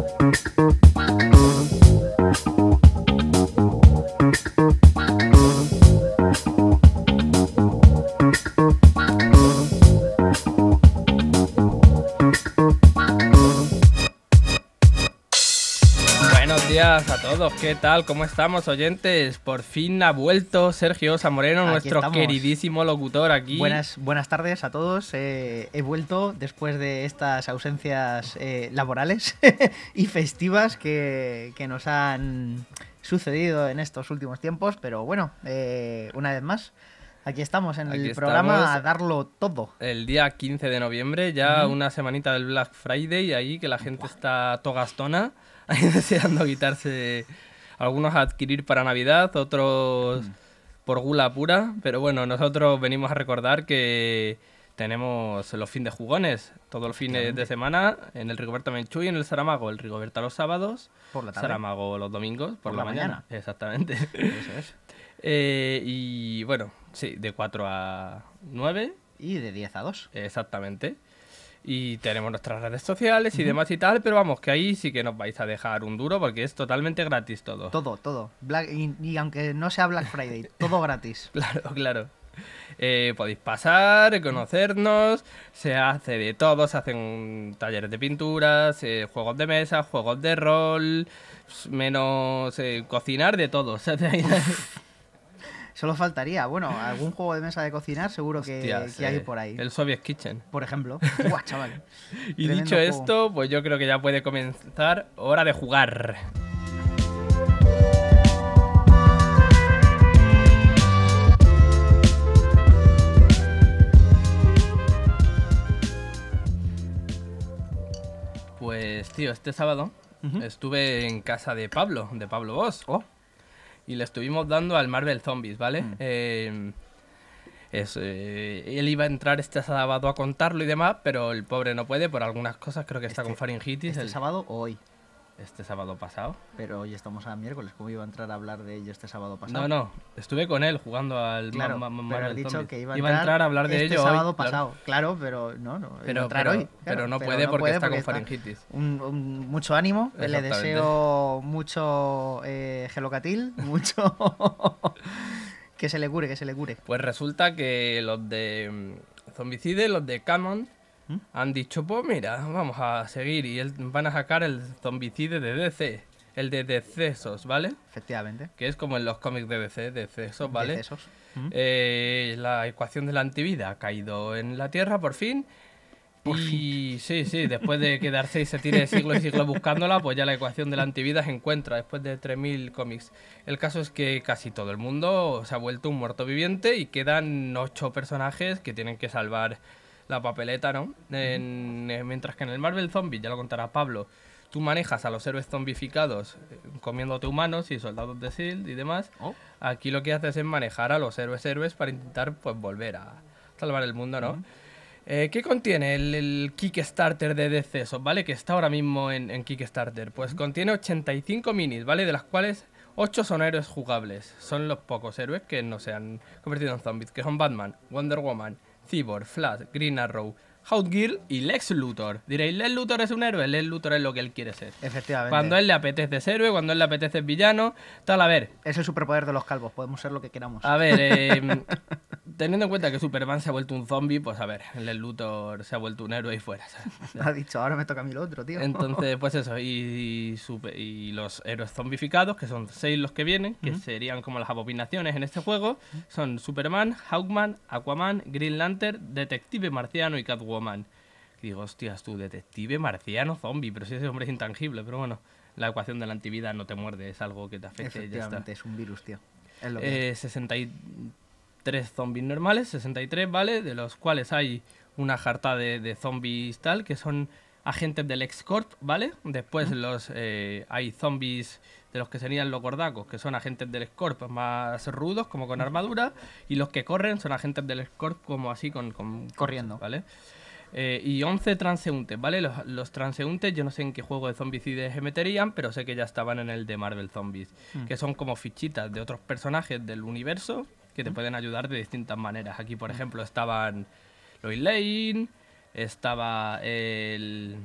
Música ¿qué tal? ¿Cómo estamos, oyentes? Por fin ha vuelto Sergio Samoreno, Aquí nuestro estamos. queridísimo locutor aquí. Buenas, buenas tardes a todos. Eh, he vuelto después de estas ausencias eh, laborales y festivas que, que nos han sucedido en estos últimos tiempos. Pero bueno, eh, una vez más, aquí estamos en Aquí el programa estamos. a darlo todo. El día 15 de noviembre, ya una semanita del Black Friday, ahí que la gente está togastona, ahí deseando quitarse algunos a adquirir para Navidad, otros Mm. por gula pura, pero bueno, nosotros venimos a recordar que tenemos los fines de jugones, todos los fines de semana, en el Rigoberta Menchú y en el Saramago, el Rigoberta los sábados, Por la tarde. Saramago los domingos, por, la, mañana. Exactamente. Eso es. Eh, y bueno, sí, de 4 a 9, Y de 10 a 2. exactamente. Y tenemos nuestras redes sociales y demás y tal, pero vamos, que ahí sí que nos vais a dejar un duro porque es totalmente gratis todo. Todo, todo. Black- y, y aunque no sea Black Friday, todo gratis. Claro, claro. Eh, podéis pasar, conocernos, se hace de todo, se hacen talleres de pinturas, eh, juegos de mesa, juegos de rol, menos eh, cocinar, de todo. O sea, Solo faltaría, bueno, algún juego de mesa de cocinar seguro que, hay por ahí. El Soviet Kitchen. Por ejemplo. Buah, chaval. Y Tremendo dicho juego. esto, pues yo creo que ya puede comenzar hora de jugar. Pues tío, este sábado estuve en casa de Pablo, de Pablo Boss. Oh. Y le estuvimos dando al Marvel Zombies, ¿vale? Mm. Eh, es, eh, él iba a entrar este sábado a contarlo y demás, pero el pobre no puede por algunas cosas, creo que está Este- con faringitis. ¿Este el- sábado o hoy? Este sábado pasado. Pero hoy estamos a miércoles. ¿Cómo iba a entrar a hablar de ello este sábado pasado? No, no, estuve con él jugando al Claro, Ma- Ma- pero dicho que iba a, a entrar a hablar de este ello sábado pasado. Claro, pero no, no. iba a Pero, entrar pero, hoy. pero no puede porque está con faringitis. Un, un- mucho ánimo. Le deseo mucho eh, gelocatil, mucho. que se le cure, que se le cure. Pues resulta que los de mm, Zombicide, los de Canon, ¿Mm? han dicho, pues mira, vamos a seguir y el- van a sacar el Zombicide de DC, el de Decesos, ¿vale? Efectivamente. Que es como en los cómics de DC, Decesos, ¿vale? Decesos. ¿Mm? Eh, la ecuación de la antivida ha caído en la Tierra por fin. Por y sí, sí, después de quedarse y se tire siglos y siglos buscándola, pues ya la ecuación de la antivida se encuentra después de 3.000 cómics. El caso es que casi todo el mundo se ha vuelto un muerto viviente y quedan ocho personajes que tienen que salvar la papeleta, ¿no? En- eh, mientras que en el Marvel Zombie, ya lo contará Pablo, tú manejas a los héroes zombificados eh, comiéndote humanos y soldados de S.H.I.E.L.D. y demás. Oh. Aquí lo que haces es manejar a los héroes héroes para intentar pues volver a salvar el mundo, ¿no? Eh, ¿Qué contiene el, el Kickstarter de Decesos, ¿vale? Que está ahora mismo en, en Kickstarter. Pues contiene 85 minis, ¿vale? De las cuales 8 son héroes jugables. Son los pocos héroes que no se han convertido en zombies, que son Batman, Wonder Woman, Cyborg, Flash, Green Arrow, Hot Girl y Lex Luthor. Diréis, ¿Lex Luthor es un héroe? Lex Luthor es lo que él quiere ser. Efectivamente. Cuando él le apetece ser héroe, cuando él le apetece ser villano, tal, a ver, Es el superpoder de los calvos. Podemos ser lo que queramos. a ver, eh, teniendo en cuenta que Superman se ha vuelto un zombie, pues a ver, el Luthor se ha vuelto un héroe y fuera. ¿sabes? Ha dicho, ahora me toca a mí lo otro, tío. Entonces, pues eso, y, y super- y los héroes zombificados, que son seis los que vienen, que serían como las abominaciones en este juego, son Superman, Hawkman, Aquaman, Green Lantern, Detective Marciano y Catwoman. Y digo, hostias, tú, Detective Marciano zombie, pero si ese hombre es intangible, pero bueno, la ecuación de la antivida no te muerde, es algo que te afecta y ya está. Efectivamente, es un virus, tío. Es lo que Eh, 63 zombies normales, 63, ¿vale? De los cuales hay una jarta de, de zombies tal, que son agentes del X-Corp, ¿vale? Después los eh, hay zombies de los que serían los gordacos, que son agentes del X-Corp más rudos, como con armadura, y los que corren son agentes del X-Corp como así, con... con Corriendo. ¿Vale? Eh, y 11 transeúntes, ¿vale? Los, los transeúntes, yo no sé en qué juego de zombicides se meterían, pero sé que ya estaban en el de Marvel Zombies, Mm. que son como fichitas de otros personajes del universo que te pueden ayudar de distintas maneras. Aquí, por ejemplo, estaban Lois Lane, estaba el,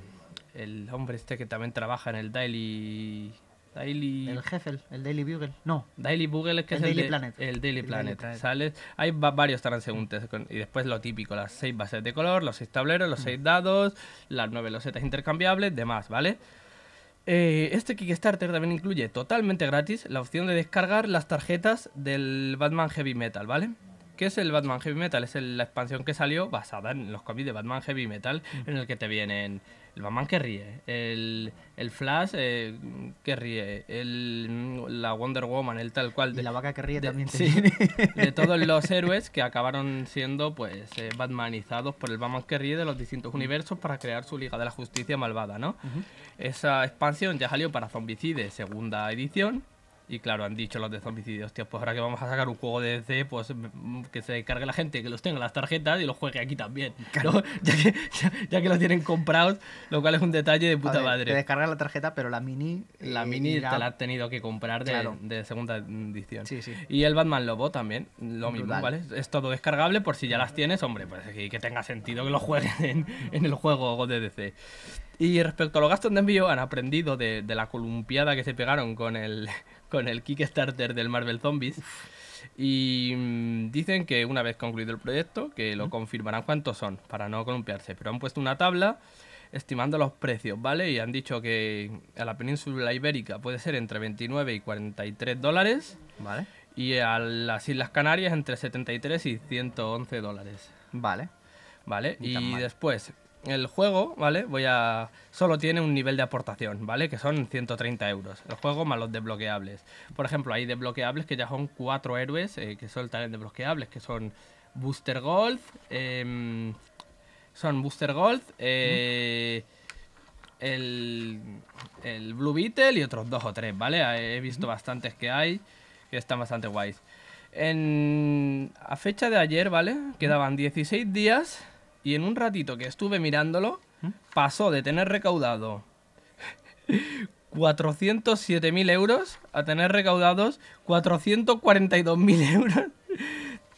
el hombre este que también trabaja en el Daily... Daily... El jefe, el Daily Bugle. No. Daily Bugle es que El es el Daily de- Planet. El Daily El Planet. Daily Planet. ¿sale? Hay va- varios transeúntes con- y después lo típico, las seis bases de color, los seis tableros, los seis dados, las nueve losetas intercambiables, demás, ¿vale? Eh, este Kickstarter también incluye totalmente gratis la opción de descargar las tarjetas del Batman Heavy Metal, ¿vale? ¿Qué es el Batman Heavy Metal? Es el- la expansión que salió basada en los cómics de Batman Heavy Metal, en el que te vienen el Batman que ríe, el, el Flash eh, que ríe, el, la Wonder Woman, el tal cual. Y la vaca que ríe de- también sí, de todos los héroes que acabaron siendo pues eh, batmanizados por el Batman que ríe de los distintos universos para crear su Liga de la Justicia malvada, ¿no? Esa expansión ya salió para Zombicide, segunda edición. Y claro, han dicho los de Zombicide, hostia, pues ahora que vamos a sacar un juego de DC, pues mm, que se cargue la gente, que los tenga las tarjetas y los juegue aquí también. ¿no? Ya, que, ya, ya que los tienen comprados, lo cual es un detalle de puta ver, madre. Te descargas la tarjeta, pero la mini. La eh, mini irá- te la has tenido que comprar de, Claro. de segunda edición. Sí, sí. Y el Batman Lobo también, lo mismo. ¿vale? Es todo descargable por si ya las tienes, hombre, pues que, que tenga sentido que lo jueguen en, en el juego de DC. Y respecto a los gastos de envío, han aprendido de, de la columpiada que se pegaron con el, con el Kickstarter del Marvel Zombies. Y mm, dicen que una vez concluido el proyecto, que lo confirmarán cuántos son, para no columpiarse. Pero han puesto una tabla estimando los precios, ¿vale? Y han dicho que a la península ibérica puede ser entre 29 y 43 dólares. Vale. Y a las Islas Canarias entre 73 y 111 dólares. Vale. ¿Vale? Ni Y después, el juego, ¿vale? Voy a. Solo tiene un nivel de aportación, ¿vale? Que son 130 euros. El juego más los desbloqueables. Por ejemplo, hay desbloqueables que ya son cuatro héroes eh, que sueltan desbloqueables, que son Booster Gold. em, son Booster Gold. eh, el, el Blue Beetle y otros dos o tres, ¿vale? He visto bastantes que hay que están bastante guays. En, a fecha de ayer, ¿vale? Quedaban 16 días y en un ratito que estuve mirándolo, pasó de tener recaudado 407.000 euros a tener recaudados 442.000 euros.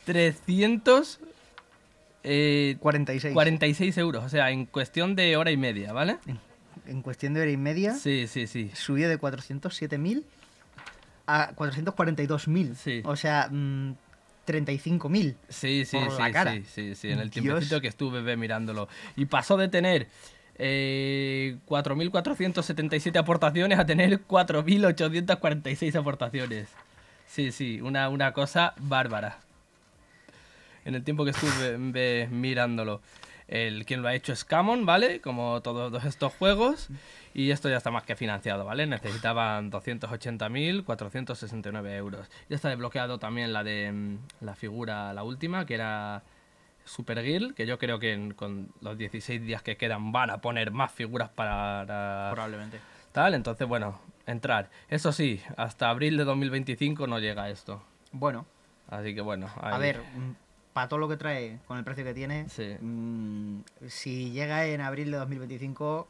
300... eh, 46. 46 euros, o sea, en cuestión de hora y media, ¿vale? En, en cuestión de hora y media, Sí, sí, sí. subió de 407.000 a 442.000. Sí. O sea, mm, 35.000. Sí, sí, por sí, la cara. sí, sí, sí, en el Dios. tiempecito que estuve ve, mirándolo. Y pasó de tener eh, 4.477 aportaciones a tener 4.846 aportaciones. Sí, sí, una, una cosa bárbara. En el tiempo que estuve ve, mirándolo. El quien lo ha hecho es Camon, ¿vale? Como todos estos juegos. Y esto ya está más que financiado, ¿vale? Necesitaban 280.469 euros. Ya está desbloqueado también la de mm, la figura, la última, que era Supergirl, que yo creo que en- con los 16 días que quedan van a poner más figuras para Probablemente. tal. Entonces, bueno, entrar. Eso sí, hasta abril de 2025 no llega esto. Bueno, Así que bueno. a ver, para todo lo que trae, con el precio que tiene, Sí. mm, si llega en abril de 2025,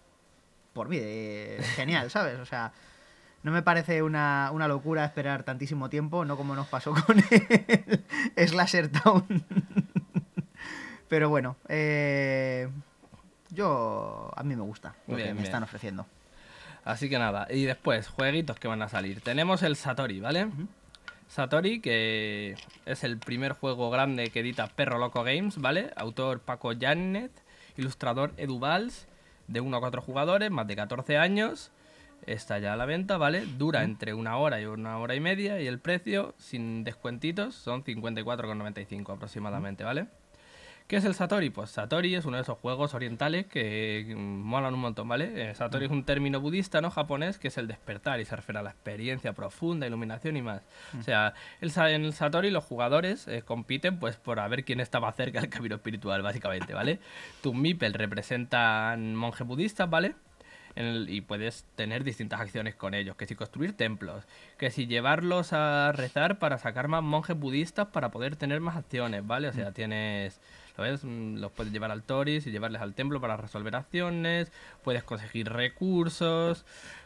por mí, eh, genial, ¿sabes? O sea, no me parece una, una locura esperar tantísimo tiempo, no como nos pasó con el Slasher Town. Pero bueno, eh, yo a mí me gusta lo que me bien. están ofreciendo. Así que nada, y después, jueguitos que van a salir. Tenemos el Satori, ¿vale? Satori, que es el primer juego grande que edita Perro Loco Games, ¿vale? Autor Paco Janet, ilustrador Edu Valls, de 1 a 4 jugadores, más de 14 años. Está ya a la venta, ¿vale? Dura entre una hora y una hora y media y el precio, sin descuentitos, son 54,95 aproximadamente, ¿vale? ¿Qué es el Satori? Pues Satori es uno de esos juegos orientales que mm, molan un montón, ¿vale? Eh, Satori es un término budista, ¿no? Japonés, que es el despertar y se refiere a la experiencia profunda, iluminación y más. O sea, el, en el Satori los jugadores eh, compiten pues por a ver quién está más cerca del camino espiritual, básicamente, ¿vale? Tus Mipel representan monjes budistas, ¿vale? En el- y puedes tener distintas acciones con ellos, que si construir templos, que si llevarlos a rezar para sacar más monjes budistas para poder tener más acciones, ¿vale? O sea, tienes, ¿lo ves? Mm, Los puedes llevar al Toris y llevarles al templo para resolver acciones, puedes conseguir recursos,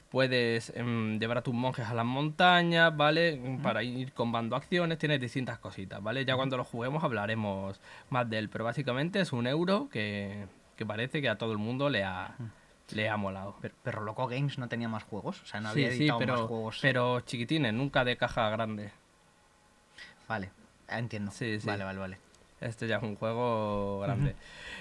puedes em, llevar a tus monjes a las montañas, ¿vale? Mm, Para ir combando acciones, tienes distintas cositas, ¿vale? Ya cuando lo juguemos hablaremos más de él, pero básicamente es un euro que, que parece que a todo el mundo le ha le ha molado. Pero, pero Loco Games no tenía más juegos, o sea, no había sí, editado más pero, juegos. pero chiquitines, nunca de caja grande. Vale, entiendo. Sí, sí. Vale, vale, vale. Este ya es un juego grande.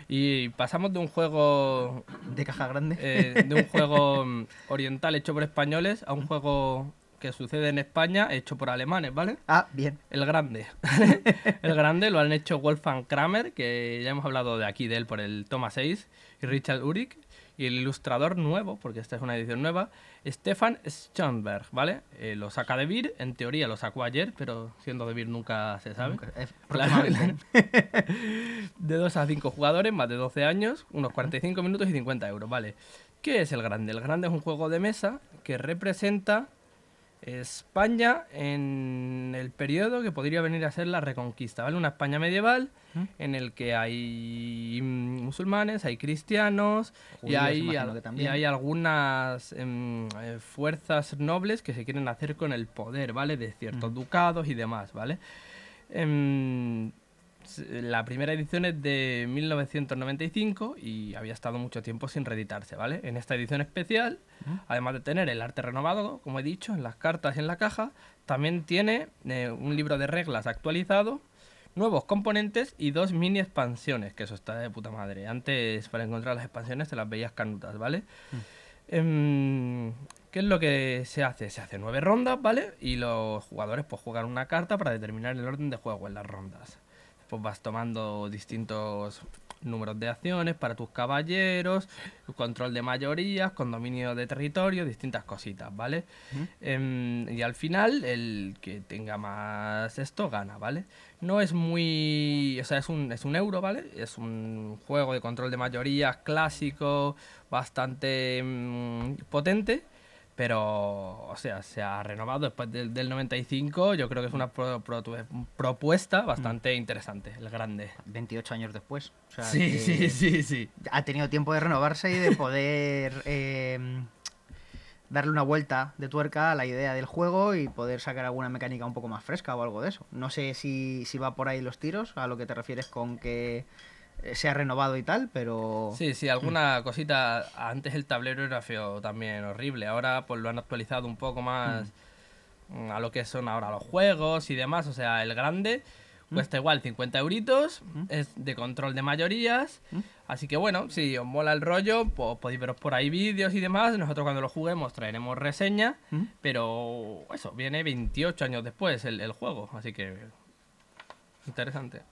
Y pasamos de un juego ¿De caja grande? eh, de un juego mm, oriental hecho por españoles a un juego que sucede en España hecho por alemanes, ¿vale? Ah, bien. El grande. el grande lo han hecho Wolfgang Kramer, que ya hemos hablado de aquí de él por el Toma 6, y Richard Urich. Y el ilustrador nuevo, porque esta es una edición nueva, Stefan Schoenberg, ¿vale? Eh, lo saca de Beer, en teoría lo sacó ayer, pero siendo de Beer nunca se sabe. Nunca- eh, Claro, próximamente. de 2 a 5 jugadores, más de 12 años, unos 45 minutos y 50 euros, ¿vale? ¿Qué es el grande? El grande es un juego de mesa que representa España en el periodo que podría venir a ser la Reconquista, ¿vale? Una España medieval ¿Mm? en el que hay mm, musulmanes, hay cristianos y Judíos, hay, al- y también. hay algunas em, eh, fuerzas nobles que se quieren hacer con el poder, ¿vale? De ciertos ducados y demás, ¿vale? Em, la primera edición es de 1995 y había estado mucho tiempo sin reeditarse, ¿vale? En esta edición especial, además de tener el arte renovado, como he dicho, en las cartas y en la caja, también tiene eh, un libro de reglas actualizado, nuevos componentes y dos mini expansiones, que eso está de puta madre. Antes, para encontrar las expansiones, te las veías canutas, ¿vale? Em, ¿Qué es lo que se hace? Se hace nueve rondas, ¿vale? Y los jugadores pues juegan una carta para determinar el orden de juego en las rondas. Pues vas tomando distintos números de acciones para tus caballeros, control de mayorías, condominio de territorio, distintas cositas, ¿vale? Em, y al final, el que tenga más esto gana, ¿vale? No es muy. O sea, es un, es un euro, ¿vale? Es un juego de control de mayorías clásico, bastante mm, potente. Pero, o sea, se ha renovado después del, del 95. Yo creo que es una pro- pro- propuesta bastante interesante, el grande. 28 años después. O sea, Sí, sí, sí, sí. Ha tenido tiempo de renovarse y de poder eh, darle una vuelta de tuerca a la idea del juego y poder sacar alguna mecánica un poco más fresca o algo de eso. No sé si, si va por ahí los tiros, a lo que te refieres con que se ha renovado y tal, pero... Sí, sí, alguna cosita. Antes el tablero era feo también, horrible. Ahora pues lo han actualizado un poco más mm, a lo que son ahora los juegos y demás. O sea, el grande cuesta igual 50 euritos, es de control de mayorías. Así que bueno, si os mola el rollo, pues podéis veros por ahí vídeos y demás. Nosotros cuando lo juguemos traeremos reseña. ¿Mm? Pero eso, viene 28 años después el, el juego. Así que interesante.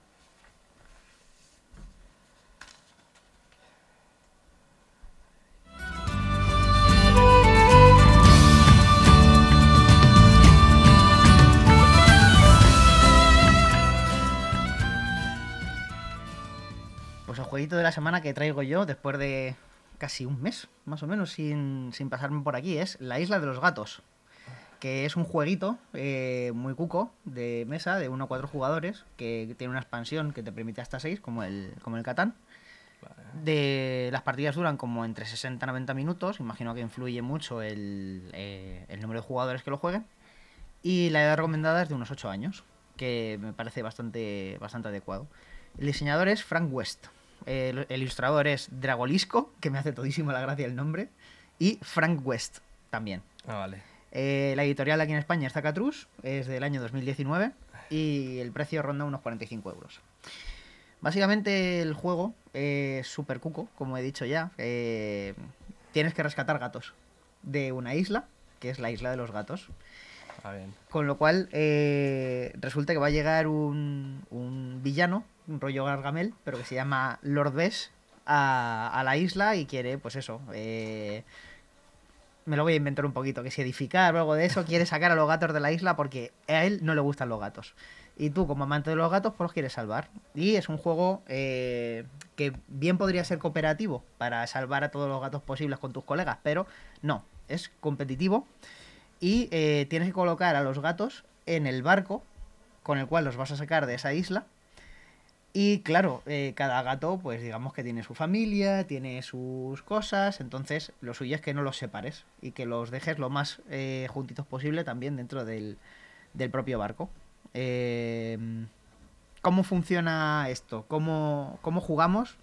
De la semana que traigo yo, después de casi un mes, más o menos, sin, sin pasarme por aquí, es La Isla de los Gatos. Que es un jueguito eh, muy cuco de mesa de 1 a 4 jugadores, que tiene una expansión que te permite hasta 6, como el, como el Catán. De, las partidas duran como entre 60 y 90 minutos, imagino que influye mucho el, eh, el número de jugadores que lo jueguen. Y la edad recomendada es de unos 8 años, que me parece bastante, bastante adecuado. El diseñador es Frank West. El, el ilustrador es Dragolisco, que me hace todísimo la gracia el nombre. Y Frank West también. Ah, vale. Eh, la editorial aquí en España es Zacatrus, es del año 2019 y el precio ronda unos 45 euros. Básicamente el juego es súper cuco, como he dicho ya. Eh, tienes que rescatar gatos de una isla, que es la isla de los gatos. Ah, bien. Con lo cual, eh, resulta que va a llegar un, un villano, un rollo Gargamel, pero que se llama Lord Bess, a, a la isla y quiere, pues eso, eh, me lo voy a inventar un poquito, que si edificar o algo de eso, quiere sacar a los gatos de la isla porque a él no le gustan los gatos. Y tú, como amante de los gatos, pues los quieres salvar. Y es un juego eh, que bien podría ser cooperativo para salvar a todos los gatos posibles con tus colegas, pero no, es competitivo y eh, tienes que colocar a los gatos en el barco con el cual los vas a sacar de esa isla. Y claro, eh, cada gato, pues digamos que tiene su familia, tiene sus cosas, entonces lo suyo es que no los separes y que los dejes lo más eh, juntitos posible también dentro del, del propio barco. Eh, ¿Cómo funciona esto? ¿Cómo, ¿Cómo jugamos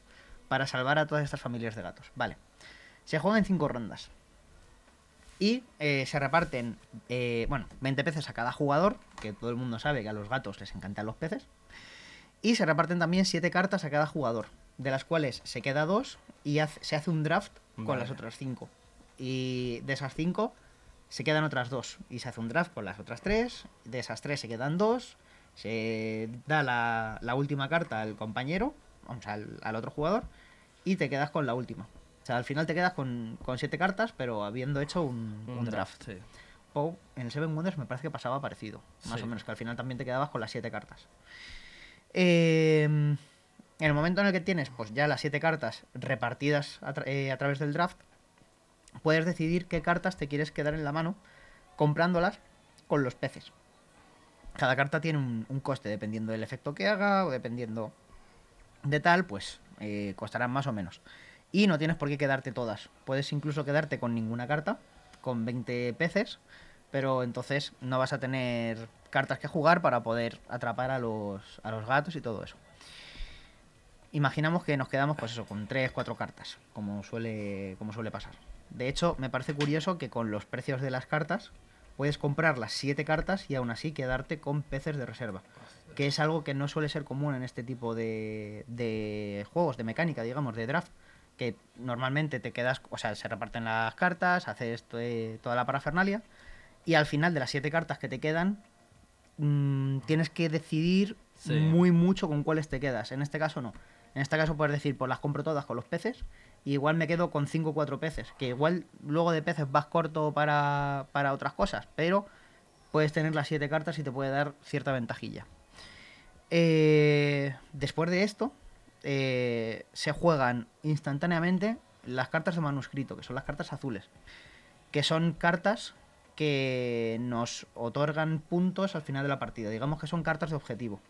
para salvar a todas estas familias de gatos? Vale. Se juega en cinco rondas. Y eh, se reparten, eh, bueno, 20 peces a cada jugador, que todo el mundo sabe que a los gatos les encantan los peces. Y se reparten también 7 cartas a cada jugador, de las cuales se queda dos y hace- se hace un draft con Vale. las otras 5. Y de esas 5 se quedan otras dos y se hace un draft con las otras tres. De esas tres se quedan dos. Se da la, la última carta al compañero, vamos, al, al otro jugador, y te quedas con la última. O sea, al final te quedas con, con siete cartas, pero habiendo hecho un, un draft. sí. Poe, en el Seven Wonders me parece que pasaba parecido. Más Sí. o menos, que al final también te quedabas con las siete cartas. Eh, en el momento en el que tienes pues ya las siete cartas repartidas eh, a través del draft, puedes decidir qué cartas te quieres quedar en la mano comprándolas con los peces. Cada carta tiene un, un coste dependiendo del efecto que haga o dependiendo de tal, pues eh, costarán más o menos. Y no tienes por qué quedarte todas. Puedes incluso quedarte con ninguna carta, con 20 peces, pero entonces no vas a tener cartas que jugar para poder atrapar a los, a los gatos y todo eso. Imaginamos que nos quedamos, pues eso, con 3, 4 cartas, como suele, como suele pasar. De hecho, me parece curioso que con los precios de las cartas puedes comprar las 7 cartas y aún así quedarte con peces de reserva. Que es algo que no suele ser común en este tipo de, de juegos, de mecánica, digamos, de draft. Que normalmente te quedas, o sea, se reparten las cartas, haces to- toda la parafernalia. Y al final de las 7 cartas que te quedan, mm, tienes que decidir Sí. muy mucho con cuáles te quedas. En este caso no. En este caso puedes decir, pues las compro todas con los peces. Y igual me quedo con 5 o 4 peces. Que igual luego de peces vas corto para, para otras cosas. Pero puedes tener las 7 cartas y te puede dar cierta ventajilla. Eh, después de esto, eh, se juegan instantáneamente las cartas de manuscrito, que son las cartas azules. Que son cartas que nos otorgan puntos al final de la partida. Digamos que son cartas de objetivo.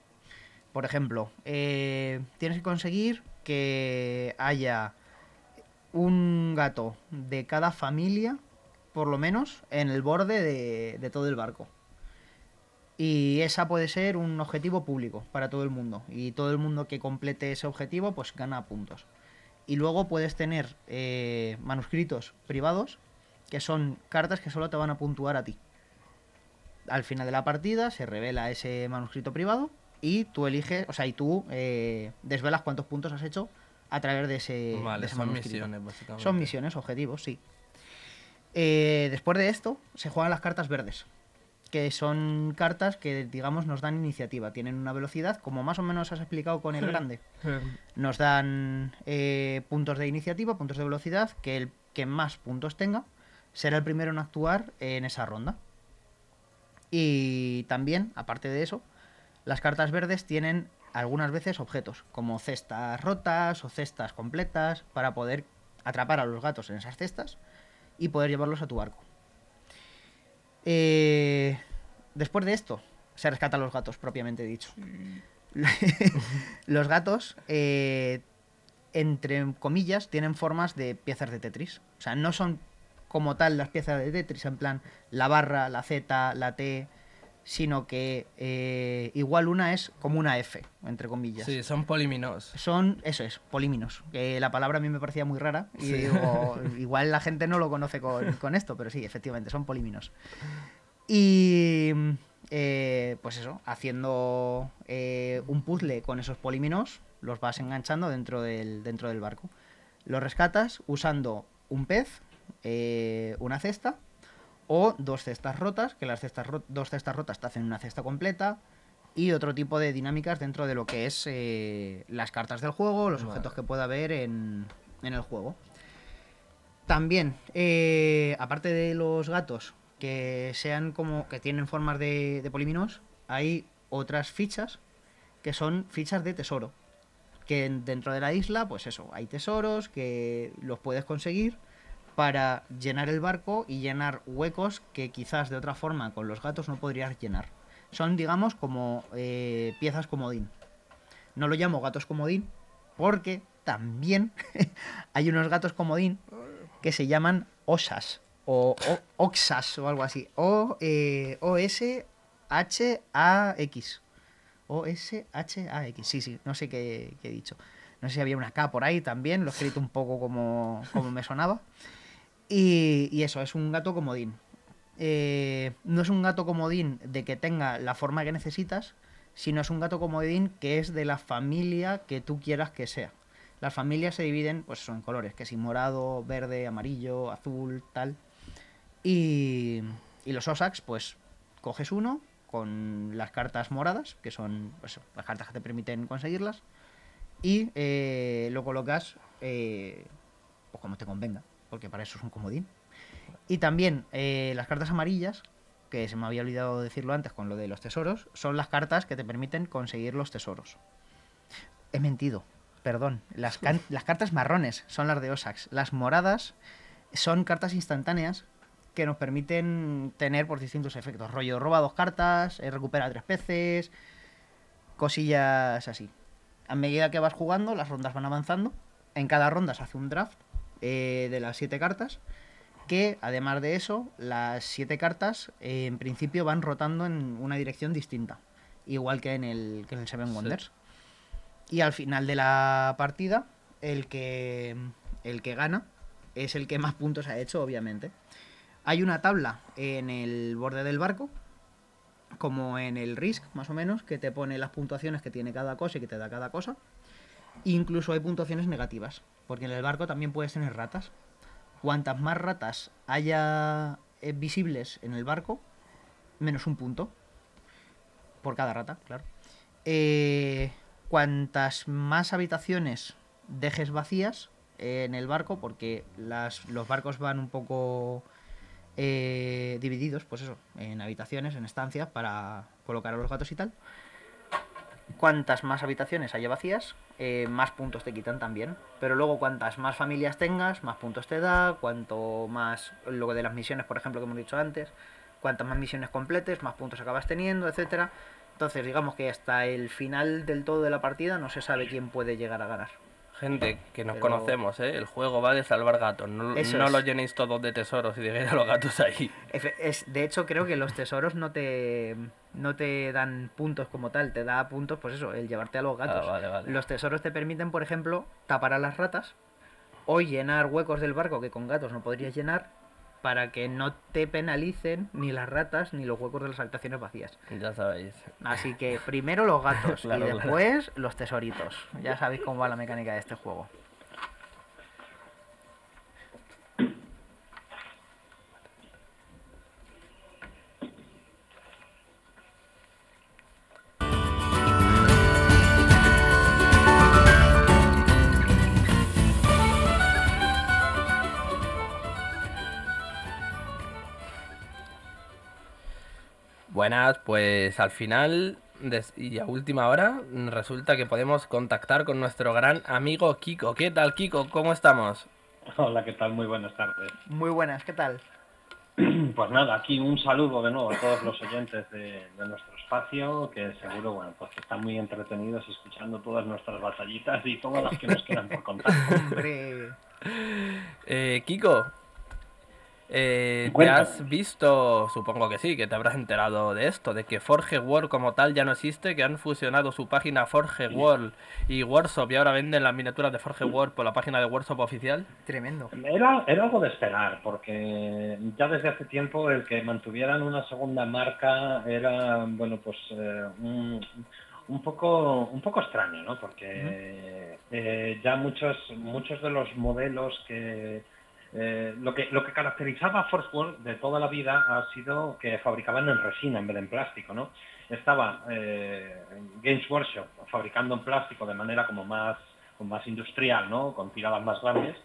Por ejemplo, eh, tienes que conseguir que haya un gato de cada familia, por lo menos, en el borde de, todo el barco. Y esa puede ser un objetivo público para todo el mundo. Y todo el mundo que complete ese objetivo, pues gana puntos. Y luego puedes tener eh, manuscritos privados, que son cartas que solo te van a puntuar a ti. Al final de la partida se revela ese manuscrito privado y tú eliges, o sea, y tú eh, desvelas cuántos puntos has hecho a través de ese, de Vale, ese son manuscrito. misiones, básicamente. Son misiones, objetivos, sí. Eh, después de esto, se juegan las cartas verdes. Que son cartas que, digamos, nos dan iniciativa. Tienen una velocidad, como más o menos has explicado con el grande. Nos dan eh, puntos de iniciativa, puntos de velocidad, que el que más puntos tenga será el primero en actuar en esa ronda. Y también, aparte de eso, las cartas verdes tienen algunas veces objetos, como cestas rotas o cestas completas, para poder atrapar a los gatos en esas cestas y poder llevarlos a tu barco. Eh, después de esto, se rescatan los gatos, propiamente dicho. los gatos, eh, entre comillas, tienen formas de piezas de Tetris. O sea, no son como tal las piezas de Tetris, en plan la barra, la Z, la T, sino que eh, igual una es como una F, entre comillas. Sí, son poliminos. Son, eso es, políminos. Que la palabra a mí me parecía muy rara. Y Sí. digo, igual la gente no lo conoce con, con esto, pero sí, efectivamente, son políminos. Y eh, pues eso, haciendo eh, un puzzle con esos políminos, los vas enganchando dentro del, dentro del barco. Los rescatas usando un pez, eh, una cesta o dos cestas rotas, que las cestas dos cestas rotas te hacen una cesta completa, y otro tipo de dinámicas dentro de lo que es eh, las cartas del juego, los Vale. objetos que pueda haber en, en el juego. También, eh, aparte de los gatos que sean como que tienen formas de, de políminos, hay otras fichas que son fichas de tesoro. Que en- dentro de la isla, pues eso, hay tesoros que los puedes conseguir para llenar el barco y llenar huecos que quizás de otra forma con los gatos no podrías llenar. Son, digamos, como eh, piezas comodín. No lo llamo gatos comodín porque también hay unos gatos comodín que se llaman osas o, o- oxas o algo así. O, eh, O-S-H-A-X. O-S-H-A-X. Sí, sí, no sé qué, qué he dicho. No sé si había una K por ahí también, lo he escrito un poco como, como me sonaba. Y, eso, es un gato comodín. Eh, no es un gato comodín de que tenga la forma que necesitas, sino es un gato comodín que es de la familia que tú quieras que sea. Las familias se dividen, pues son colores, que si morado, verde, amarillo, azul, tal. Y, y los Osax, pues coges uno con las cartas moradas, que son pues, las cartas que te permiten conseguirlas, y eh, lo colocas eh, pues como te convenga, porque para eso es un comodín. Y también eh, las cartas amarillas, que se me había olvidado decirlo antes con lo de los tesoros, son las cartas que te permiten conseguir los tesoros. He mentido, perdón. Las, las cartas marrones son las de Osax. Las moradas son cartas instantáneas que nos permiten tener por distintos efectos. Rollo, roba dos cartas, eh, recupera tres peces, cosillas así. A medida que vas jugando, las rondas van avanzando. En cada ronda se hace un draft eh, de las siete cartas que además de eso, las siete cartas eh, en principio van rotando en una dirección distinta, igual que en el, que en el Seven Wonders. Y al final de la partida, el que, el que gana es el que más puntos ha hecho, obviamente. Hay una tabla en el borde del barco, como en el Risk, más o menos, que te pone las puntuaciones que tiene cada cosa y que te da cada cosa. Incluso hay puntuaciones negativas, porque en el barco también puedes tener ratas cuantas más ratas haya eh, visibles en el barco, menos un punto. Por cada rata, claro. Eh, cuantas más habitaciones dejes vacías en el barco, porque las, los barcos van un poco eh, divididos, pues eso, en habitaciones, en estancias, para colocar a los gatos y tal. Cuantas más habitaciones haya vacías, eh, más puntos te quitan también. Pero luego cuantas más familias tengas, más puntos te da, cuanto más, luego de las misiones, por ejemplo, que hemos dicho antes, cuantas más misiones completes, más puntos acabas teniendo, etcétera. Entonces, digamos que hasta el final del todo de la partida no se sabe quién puede llegar a ganar. Gente que nos conocemos, ¿eh? El juego va de salvar gatos. No, no lo llenéis todos de tesoros y de a los gatos ahí. Es, de hecho, creo que los tesoros no te, no te dan puntos como tal. Te da puntos, pues eso, el llevarte a los gatos. Ah, los tesoros te permiten, por ejemplo, tapar a las ratas o llenar huecos del barco que con gatos no podrías llenar para que no te penalicen ni las ratas ni los huecos de las habitaciones vacías. Ya sabéis. Así que primero los gatos y después los tesoritos. Ya sabéis cómo va la mecánica de este juego. Buenas, pues al final y a última hora resulta que podemos contactar con nuestro gran amigo Kiko. ¿Qué tal, Kiko? ¿Cómo estamos? Hola, ¿qué tal? Muy buenas tardes. Muy buenas, ¿qué tal? Pues nada, aquí un saludo de nuevo a todos los oyentes de, nuestro espacio, que seguro, bueno, pues que están muy entretenidos escuchando todas nuestras batallitas y todas las que nos quedan por contar. Hombre. Eh, Kiko, eh, ¿Te has visto, supongo que sí, que te habrás enterado de esto, de que Forge World como tal ya no existe, que han fusionado su página Forge World y Workshop y ahora venden las miniaturas de Forge World por la página de Workshop oficial? Tremendo. Era, era algo de esperar, porque ya desde hace tiempo el que mantuvieran una segunda marca era, bueno, pues eh, un, poco, un poco extraño, ¿no? Porque eh, ya muchos, muchos de los modelos que eh, lo, que, lo que caracterizaba a Force World de toda la vida ha sido que fabricaban en resina en vez de en plástico, ¿no? Estaba eh, Games Workshop fabricando en plástico de manera como más, más industrial, ¿no? Con tiradas más grandes.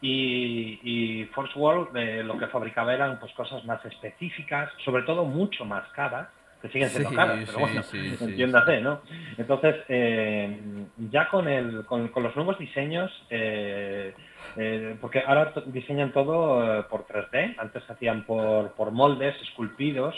Y, Force World eh, lo que fabricaba eran pues cosas más específicas, sobre todo mucho más caras, que siguen siendo caras, pero bueno, entiéndase, ¿no? Entonces, ya con, el, con, con, los nuevos diseños, eh, porque ahora diseñan todo eh, por 3D, antes se hacían por, por, moldes esculpidos,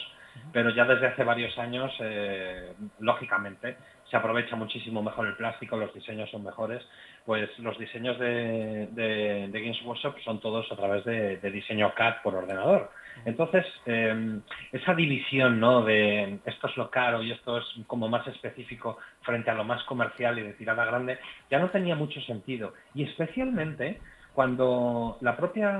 pero ya desde hace varios años, eh, lógicamente, se aprovecha muchísimo mejor el plástico, los diseños son mejores, pues los diseños de, de, Games Workshop son todos a través de, diseño CAD por ordenador. Entonces, em, esa división ¿no? de esto es lo caro y esto es como más específico frente a lo más comercial y de tirada grande, ya no tenía mucho sentido. Y especialmente cuando la propia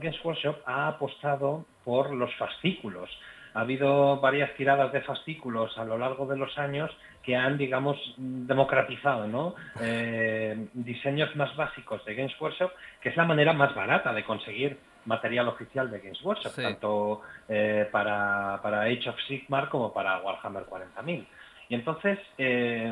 Games Workshop ha apostado por los fascículos. Ha habido varias tiradas de fascículos a lo largo de los años que han, digamos, democratizado ¿no? Eh, diseños más básicos de Games Workshop, que es la manera más barata de conseguir material oficial de Games Workshop, tanto eh, para, para, Age of Sigmar como para Warhammer 40.000. Y entonces eh,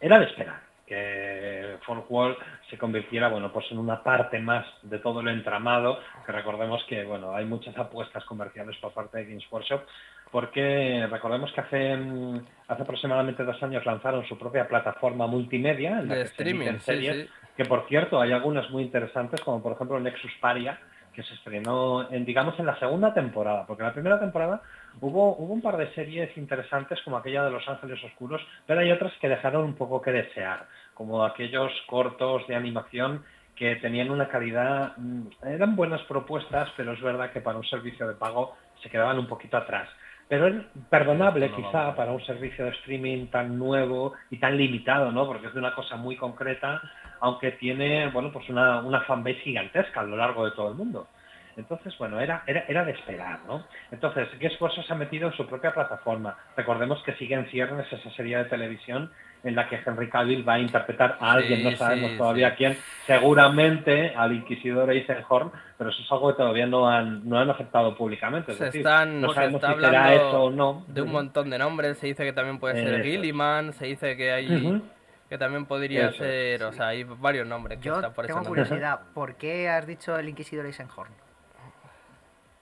era de esperar que Wall se convirtiera bueno pues en una parte más de todo el entramado que recordemos que bueno hay muchas apuestas comerciales por parte de Games Workshop porque recordemos que hace hace aproximadamente dos años lanzaron su propia plataforma multimedia en la de que streaming series, que por cierto hay algunas muy interesantes como por ejemplo Nexus Paria que se estrenó en digamos en la segunda temporada porque la primera temporada Hubo, hubo un par de series interesantes como aquella de Los Ángeles Oscuros, pero hay otras que dejaron un poco que desear, como aquellos cortos de animación que tenían una calidad, mm, eran buenas propuestas, pero es verdad que para un servicio de pago se quedaban un poquito atrás. Pero es perdonable quizá para un servicio de streaming tan nuevo y tan limitado, ¿no? Porque es de una cosa muy concreta, aunque tiene, bueno, pues una, una fanbase gigantesca a lo largo de todo el mundo. Entonces, bueno, era, era, era de esperar, ¿no? Entonces, ¿qué esfuerzo se ha metido en su propia plataforma? Recordemos que sigue en ciernes esa serie de televisión en la que Henry Cavill va a interpretar a alguien, no sabemos todavía quién, seguramente al inquisidor Eisenhorn, pero eso es algo que todavía no han, no han aceptado públicamente. Es decir, están, no sabemos si será eso o no. De un montón de nombres, se dice que también puede ser Gilliman, se dice que hay... Que también podría ser, o sea, hay varios nombres que Yo están por tengo curiosidad, ¿por qué has dicho el Inquisidor Eisenhorn?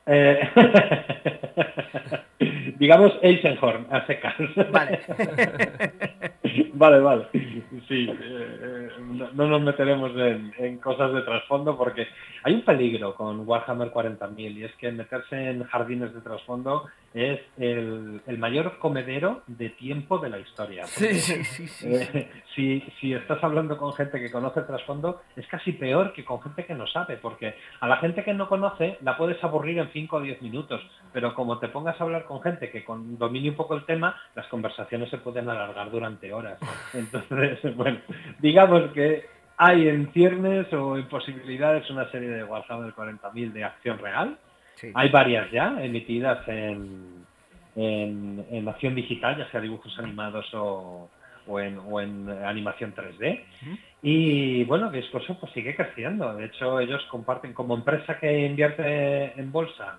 Eh, digamos Eisenhorn, a secas. Vale. vale, vale. Sí, eh, eh, no, nos meteremos en, cosas de trasfondo porque hay un peligro con Warhammer 40.000 y es que meterse en jardines de trasfondo es el, mayor comedero de tiempo de la historia. sí, sí, sí, eh, si, si, estás hablando con gente que conoce el trasfondo, es casi peor que con gente que no sabe, porque a la gente que no conoce la puedes aburrir en 5 o 10 minutos, pero como te pongas a hablar con gente que con, domine un poco el tema, las conversaciones se pueden alargar durante horas. Entonces, bueno, digamos que hay en ciernes o en posibilidades una serie de Warhammer 40.000 de acción real, hay varias ya emitidas en, en, acción digital, ya sea dibujos animados o, o, en, o en, animación 3D. Y bueno, Discorso pues sigue creciendo. De hecho, ellos comparten, como empresa que invierte en bolsa,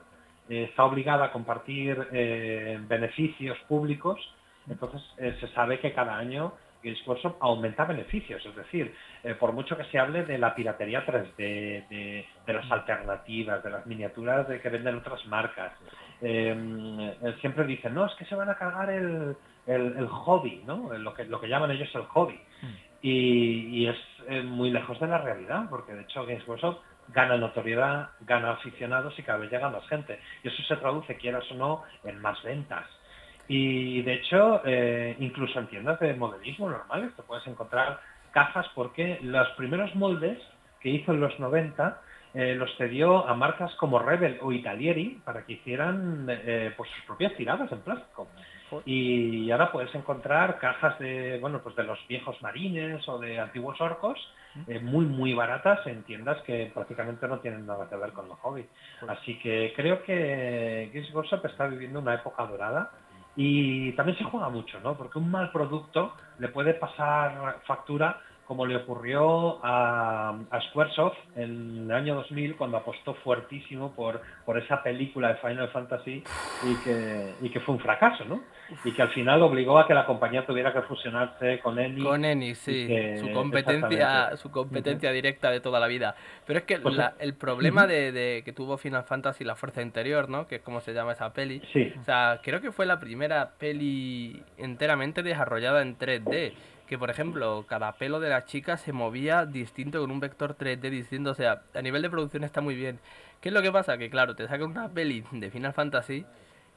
eh, está obligada a compartir eh, beneficios públicos. Entonces, eh, se sabe que cada año Games aumenta beneficios, es decir, eh, por mucho que se hable de la piratería 3D, de, las alternativas, de las miniaturas de que venden otras marcas, em, eh, siempre dicen, no, es que se van a cargar el, hobby, ¿no? Lo que, lo que llaman ellos el hobby. Hmm. Y, es eh, muy lejos de la realidad, porque de hecho Games Workshop gana notoriedad, gana aficionados y cada vez llega más gente. Y eso se traduce, quieras o no, en más ventas. Y de hecho, eh, incluso en tiendas de modelismo normales te puedes encontrar cajas porque los primeros moldes que hizo en los 90 eh, los cedió a marcas como Rebel o Italieri para que hicieran eh, pues sus propias tiradas en plástico. Y ahora puedes encontrar cajas de bueno pues de los viejos marines o de antiguos orcos muy muy baratas en tiendas que prácticamente no tienen nada que ver con los hobby. Así que creo que Games Workshop está viviendo una época dorada y también se juega mucho, ¿no? Porque un mal producto le puede pasar factura como le ocurrió a, Squaresoft en el año 2000 cuando apostó fuertísimo por, por esa película de Final Fantasy y que, y que fue un fracaso, ¿no? Y que al final obligó a que la compañía tuviera que fusionarse con Eni. Con Eni, sí, su competencia, su competencia directa de toda la vida. Pero es que pues el problema de, que tuvo Final Fantasy, la fuerza interior, ¿no? Que es como se llama esa peli. Sí. O sea, creo que fue la primera peli enteramente desarrollada en 3D que por ejemplo cada pelo de la chica se movía distinto con un vector 3D distinto, o sea, a nivel de producción está muy bien. ¿Qué es lo que pasa? Que claro, te sacan una peli de Final Fantasy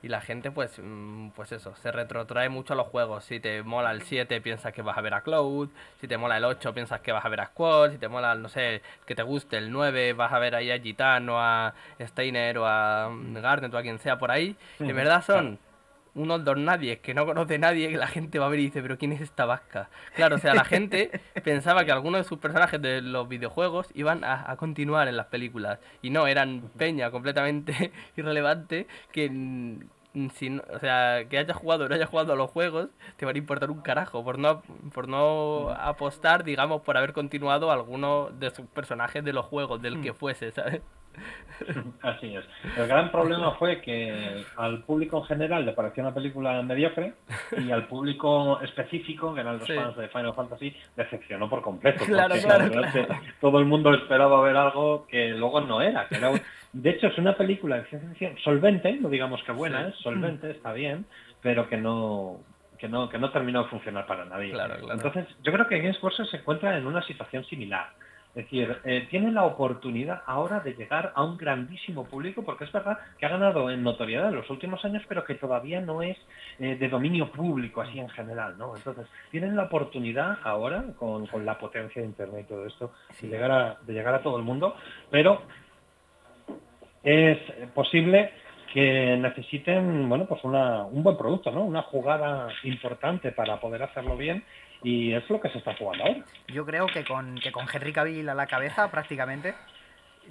y la gente pues mm, pues eso, se retrotrae mucho a los juegos. Si te mola el 7 piensas que vas a ver a Cloud, si te mola el 8 piensas que vas a ver a Squall, si te mola, no sé, que te guste el 9 vas a ver ahí a Gitano, a Steiner o a Garnet o a quien sea por ahí. En verdad son unos dos nadie que no conoce nadie, que la gente va a ver y dice, pero ¿quién es esta vasca? Claro, o sea, la gente pensaba que algunos de sus personajes de los videojuegos iban a, a continuar en las películas. Y no, eran peña completamente irrelevante que, si no- o sea, que hayas jugado o no hayas jugado a los juegos, te van a importar un carajo por no, por no apostar, digamos, por haber continuado alguno de sus personajes de los juegos, del que fuese, ¿sabes? Así es. El gran problema fue que al público en general le pareció una película mediocre y al público específico, que eran los Sí. fans de Final Fantasy, decepcionó por completo. Claro, claro, que todo el mundo esperaba ver algo que luego no era. que era un- De hecho, es una película de ciencia ficción solvente, no digamos que buena, Sí. es solvente, está bien, pero que no que no que no terminó de funcionar para nadie. Claro, claro. Entonces, yo creo que Games Workshop se encuentra en una situación similar. Es decir, eh, tiene la oportunidad ahora de llegar a un grandísimo público, porque es verdad que ha ganado en notoriedad en los últimos años, pero que todavía no es eh, de dominio público así en general, ¿no? Entonces, tienen la oportunidad ahora, con, con la potencia de Internet y todo esto, de, llegar a, de llegar a todo el mundo, pero es posible que necesiten, bueno, pues una, un buen producto, ¿no? Una jugada importante para poder hacerlo bien y es lo que se está jugando ahora. Yo creo que con, que con Henry Cavill a la cabeza prácticamente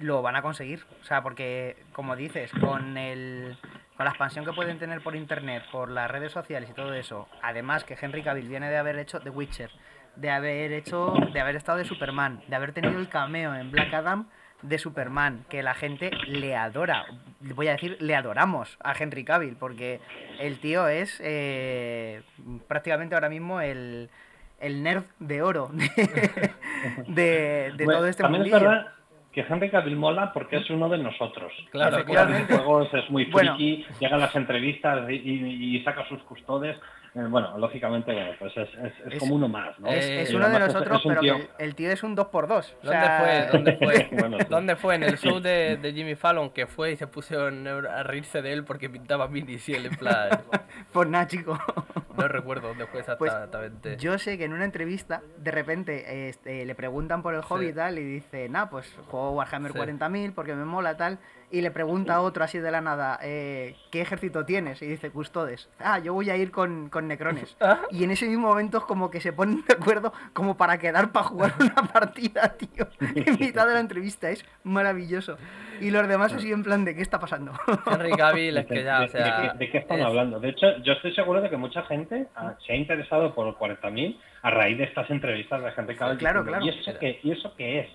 lo van a conseguir. O sea, porque, como dices, con, el, con la expansión que pueden tener por internet, por las redes sociales y todo eso, además que Henry Cavill viene de haber hecho The Witcher, de haber hecho, de haber estado de Superman, de haber tenido el cameo en Black Adam de Superman, que la gente le adora. Voy a decir, le adoramos a Henry Cavill, porque el tío es eh, prácticamente ahora mismo el, el nerd de oro de, de, de Bueno, todo este También mundillo. es verdad que Henry Cavill mola porque es uno de nosotros. Claro, claro. juegos, es muy Bueno. friki, llega a las entrevistas y, y- y saca sus custodes. Eh, bueno, lógicamente, bueno, pues es, es- es Es- como uno más, ¿no? Es, uno de nosotros, es un pero tío- que el, el tío es un 2x2. O ¿Dónde sea, fue? ¿Dónde fue? Bueno, sí. ¿Dónde fue? En el show de, de Jimmy Fallon que fue y se pusieron a reírse de él porque pintaba minis y él en plan... Pues nada, chico. No recuerdo dónde fue Pues exactamente. yo sé que en una entrevista, de repente, este, le preguntan por el hobby y tal, y dice, nah, pues juego Warhammer Sí. 40.000 porque me mola tal. Y le pregunta a otro así de la nada, eh, ¿qué ejército tienes? Y dice, custodes. Ah, yo voy a ir con, con necrones. Ah. Y en ese mismo momento es como que se ponen de acuerdo como para quedar para jugar una partida, tío. En mitad de la entrevista, es maravilloso. Y los demás así en plan de, ¿qué está pasando? Henry Cavill es que ya, ¿De, o sea... de qué, de qué están es- hablando? De hecho, yo estoy seguro de que mucha gente ah, se ha interesado por 40.000 a raíz de estas entrevistas de Henry Cavill. claro, diciendo, claro. ¿Y eso, qué, ¿Y eso qué es?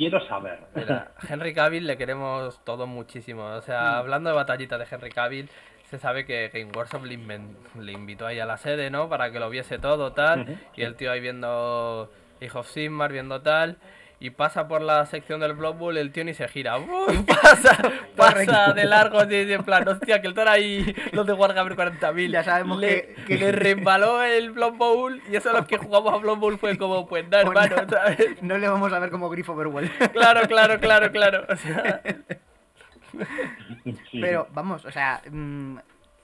Quiero saber. Mira, Henry Cavill le queremos todos muchísimo. O Mm. sea, hablando de batallitas de Henry Cavill, se sabe que Game Workshop le, le invitó ahí a la sede, ¿no? Para que lo viese todo, tal. Y el tío ahí viendo Age of Sigmar, viendo tal. Y pasa por la sección del Blood Bowl, el tío ni se gira. ¡Uy! pasa, pasa de largo, así, en plan, hostia, que están ahí los de Warhammer 40.000. Ya sabemos le, que- que- le resbaló el Blood Bowl y eso a los que jugamos a Blood Bowl fue como, pues no, Pues hermano, nada, ¿sabes? No le vamos a ver como grifo Overwell. Claro, claro, claro, claro. O sea. Pero vamos, o sea, mm,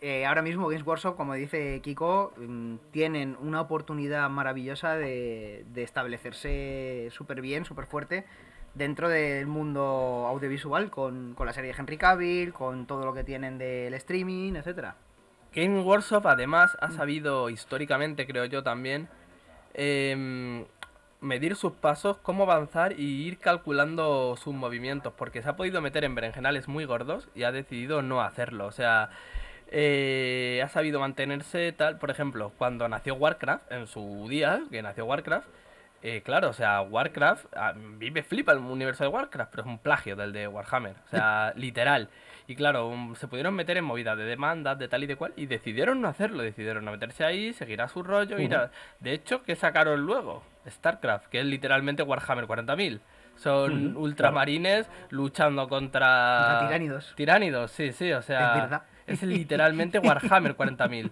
eh, ahora mismo Games Workshop, como dice Kiko, mm, tienen una oportunidad maravillosa de, de establecerse súper bien, súper fuerte dentro del mundo audiovisual con, con la serie de Henry Cavill, con todo lo que tienen del streaming, etcétera. Game Workshop además ha sabido históricamente, creo yo también, em, medir sus pasos, cómo avanzar y ir calculando sus movimientos, porque se ha podido meter en berenjenales muy gordos y ha decidido no hacerlo. O sea, eh, ha sabido mantenerse tal, por ejemplo, cuando nació Warcraft, en su día, que nació Warcraft, eh, claro, o sea, Warcraft, a mí me flipa el universo de Warcraft, pero es un plagio del de Warhammer, o sea, literal. Y claro, se pudieron meter en movidas de demandas, de tal y de cual, y decidieron no hacerlo, decidieron no meterse ahí, seguir a su rollo, ir a- De hecho, ¿qué sacaron luego? StarCraft, que es literalmente Warhammer 40.000. Son ultramarines luchando contra... Contra tiránidos. Tiránidos, sí, sí, o sea... Es verdad. Es literalmente Warhammer 40.000.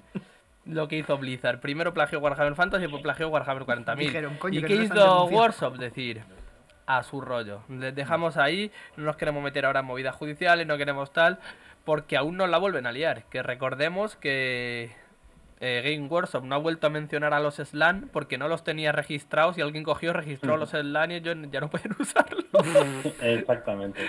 Lo que hizo Blizzard. Primero plagió Warhammer Fantasy y después plagió Warhammer 40.000. Dijeron, "Coño, ¿Y que qué nos hizo denunciado". Workshop? Decir, a su rollo. Les dejamos ahí, no nos queremos meter ahora en movidas judiciales, no queremos tal. porque aún no la vuelven a liar. Que recordemos que eh, Game Workshop no ha vuelto a mencionar a los SLAN porque no los tenía registrados y alguien cogió, registró los SLAN y ellos ya no pueden usarlos. Exactamente.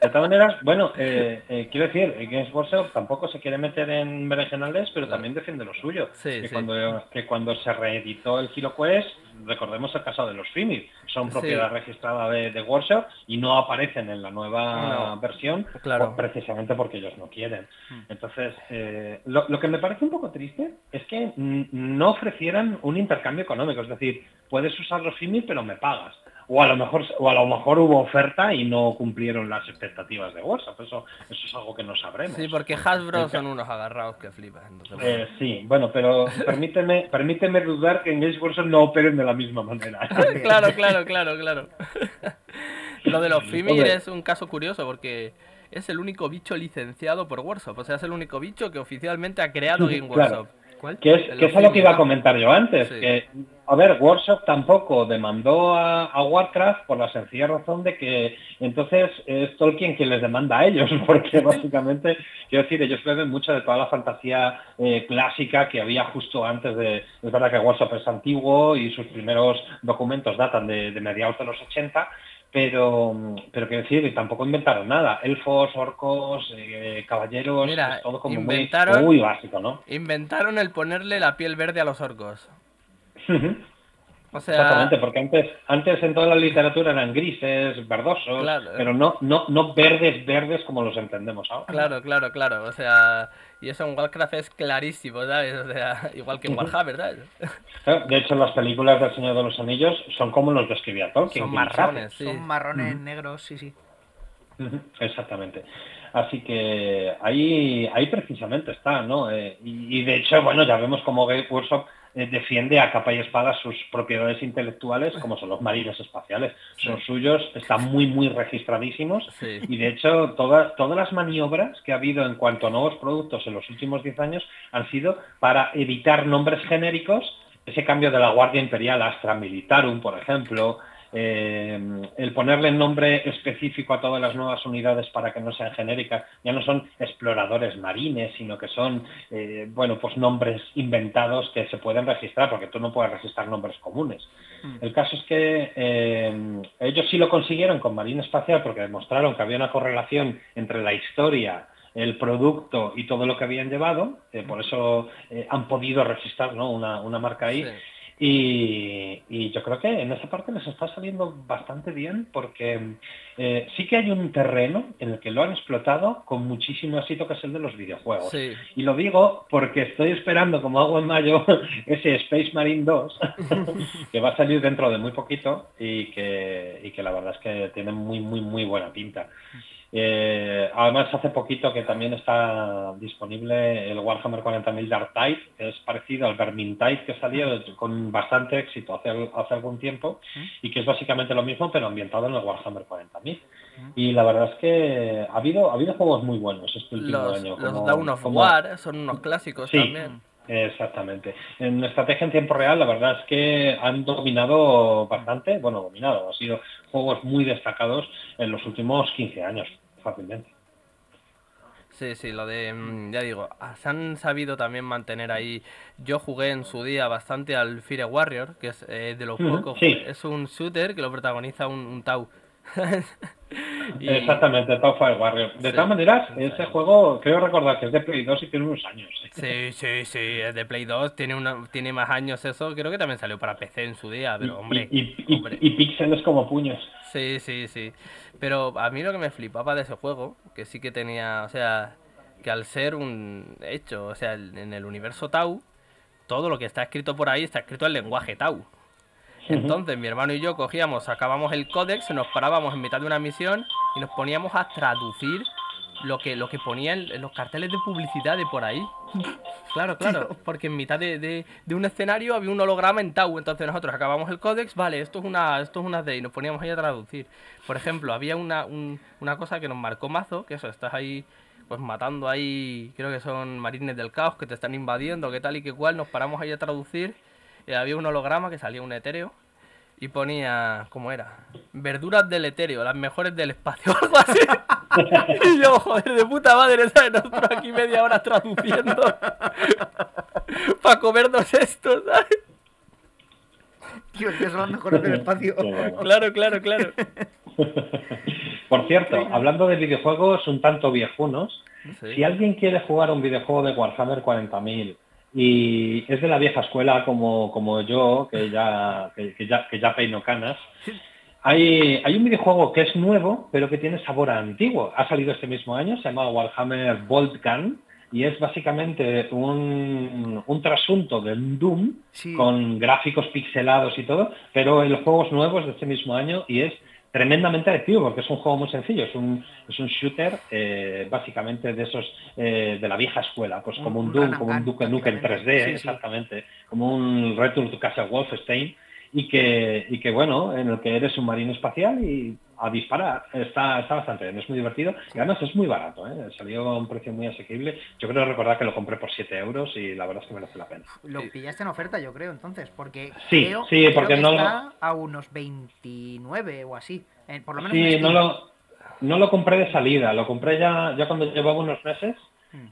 De todas maneras, bueno, eh, eh, quiero decir, Games Workshop tampoco se quiere meter en berenjenales, pero también defiende lo suyo. Sí, que, sí. Cuando, que cuando se reeditó el Kilo Quest, recordemos el caso de los Fimir, son Sí. propiedad registrada de, de Workshop y no aparecen en la nueva No. versión Claro. por- precisamente porque ellos no quieren. Entonces, eh, lo, lo que me parece un poco triste es que no ofrecieran un intercambio económico, es decir, puedes usar los Fimir pero me pagas. O a lo mejor o a lo mejor hubo oferta y no cumplieron las expectativas de WhatsApp. Eso, eso es algo que no sabremos. Sí, porque Hasbro son unos agarrados que flipas. Entonces, bueno. Eh, sí, bueno, pero permíteme, permíteme dudar que en Games Workshop no operen de la misma manera. claro, claro, claro, claro. Lo de los Fimir es un caso curioso porque es el único bicho licenciado por Workshop. O sea, es el único bicho que oficialmente ha creado Game Claro. Workshop. ¿Cuál? Que es, que es a lo que iba a comentar yo antes. Sí. Que, a ver, Workshop tampoco demandó a, a Warcraft por la sencilla razón de que entonces es Tolkien quien les demanda a ellos, porque básicamente, quiero decir, ellos beben mucho de toda la fantasía eh, clásica que había justo antes de... Es verdad que Workshop es antiguo y sus primeros documentos datan de, de mediados de los 80, pero, pero quiero decir, tampoco inventaron nada. Elfos, orcos, eh, caballeros, Mira, es todo como muy básico, ¿no? Inventaron el ponerle la piel verde a los orcos. O sea, Exactamente, porque antes, antes en toda la literatura eran grises, verdosos, Claro. pero no, no, no verdes, verdes como los entendemos ahora. claro, claro, claro. O sea, y eso en Warcraft es clarísimo, ¿sabes? O sea, igual que en Warhammer, ¿sabes? Claro, De hecho, las películas del Señor de los Anillos son como los describía Tolkien. Son marrones, sí. Son marrones, negros, sí, sí. Exactamente. Así que ahí, ahí precisamente está, ¿no? Eh, y, y de hecho, bueno, ya vemos cómo Game Workshop eh, defiende a capa y espada sus propiedades intelectuales, como son los marines espaciales. Son suyos, están muy, muy registradísimos. Sí. Y de hecho, todas, todas las maniobras que ha habido en cuanto a nuevos productos en los últimos 10 años han sido para evitar nombres genéricos, ese cambio de la Guardia Imperial a Astra Militarum, por ejemplo, eh, el ponerle nombre específico a todas las nuevas unidades para que no sean genéricas, ya no son exploradores marines, sino que son, eh, bueno, pues nombres inventados que se pueden registrar, porque tú no puedes registrar nombres comunes. El caso es que eh, ellos sí lo consiguieron con Marina Espacial porque demostraron que había una correlación entre la historia, el producto y todo lo que habían llevado, eh, por eso eh, han podido registrar ¿no? una, una marca ahí. Sí. Y, y yo creo que en esa parte les está saliendo bastante bien porque eh, sí que hay un terreno en el que lo han explotado con muchísimo éxito que es el de los videojuegos. Sí. Y lo digo porque estoy esperando, como hago en mayo, ese Space Marine 2, que va a salir dentro de muy poquito y que, y que la verdad es que tiene muy, muy, muy buena pinta. Eh, además, hace poquito que también está disponible el Warhammer 40.000 Dark Tide, que es parecido al Vermintide que salió con bastante éxito hace, hace algún tiempo y que es básicamente lo mismo pero ambientado en el Warhammer 40.000. Y la verdad es que ha habido, ha habido juegos muy buenos este último Los, año. los como- Dawn of como- War son unos clásicos Sí. también. Exactamente. En estrategia en tiempo real, la verdad es que han dominado bastante, bueno, dominado, han sido juegos muy destacados en los últimos 15 años, fácilmente. Sí, sí, lo de, mm, ya digo, ah, se han sabido también mantener ahí. Yo jugué en su día bastante al Fire Warrior, que es eh, de los pocos, sí. es un shooter que lo protagoniza un, un Tau. Y- Exactamente, Top Fire Warrior. De Sí. todas maneras, ese juego creo recordar que es de Play 2 y tiene unos años. ¿eh? Sí, sí, sí, es de Play 2, tiene, una, tiene más años eso, creo que también salió para PC en su día, pero hombre, y, hombre. y píxeles como puños. Sí, sí, sí. Pero a mí lo que me flipaba de ese juego, que sí que tenía, o sea, que al ser un hecho, o sea, en el universo Tau, todo lo que está escrito por ahí está escrito en lenguaje Tau. Entonces mi hermano y yo cogíamos, sacábamos el códex, nos parábamos en mitad de una misión y nos poníamos a traducir lo que, lo que ponían en los carteles de publicidad de por ahí. Claro, claro, porque en mitad de, de- de un escenario había un holograma en Tau, entonces nosotros acabamos el códex, vale, esto es una, esto es una D y nos poníamos ahí a traducir. Por ejemplo, había una, un- una cosa que nos marcó mazo, que eso, estás ahí pues matando ahí, creo que son marines del caos que te están invadiendo, que tal y que cual, nos paramos ahí a traducir y había un holograma que salía un etéreo y ponía, ¿cómo era? Verduras del etéreo, las mejores del espacio, algo así. y yo, joder, de puta madre, ¿sabes? Nosotros aquí media hora traduciendo para comernos esto, ¿sabes? Tío, que son los mejores del espacio. Claro, claro, claro. Por cierto, hablando de videojuegos un tanto viejunos, Sí. si alguien quiere jugar un videojuego de Warhammer 40.000 y es de la vieja escuela como, como yo, que ya, que, que ya, que ya peino canas, hay, hay un videojuego que es nuevo, pero que tiene sabor a antiguo. Ha salido este mismo año, se llama Warhammer Bolt Gun, y es básicamente un, un trasunto del Doom Sí. con gráficos pixelados y todo, pero el juego es nuevo, es de este mismo año y es tremendamente adictivo porque es un juego muy sencillo, es un, es un shooter eh, básicamente de esos eh, de la vieja escuela, pues como un un Doom, como un Duke Nukem 3D, prácticamente. Sí, sí. exactamente, como un Return to Castle Wolfenstein y que, y que bueno, en el que eres un marino espacial y a disparar. Está, está bastante bien, es muy divertido y además es muy barato, ¿eh? salió a un precio muy asequible. Yo creo recordar que lo compré por 7 euros y la verdad es que merece la pena. Lo pillaste en oferta, yo creo, entonces, porque Sí, creo, sí, creo porque que no está a unos 29 o así. por lo menos Sí, en no lo, no lo compré de salida, lo compré ya, ya cuando llevaba unos meses.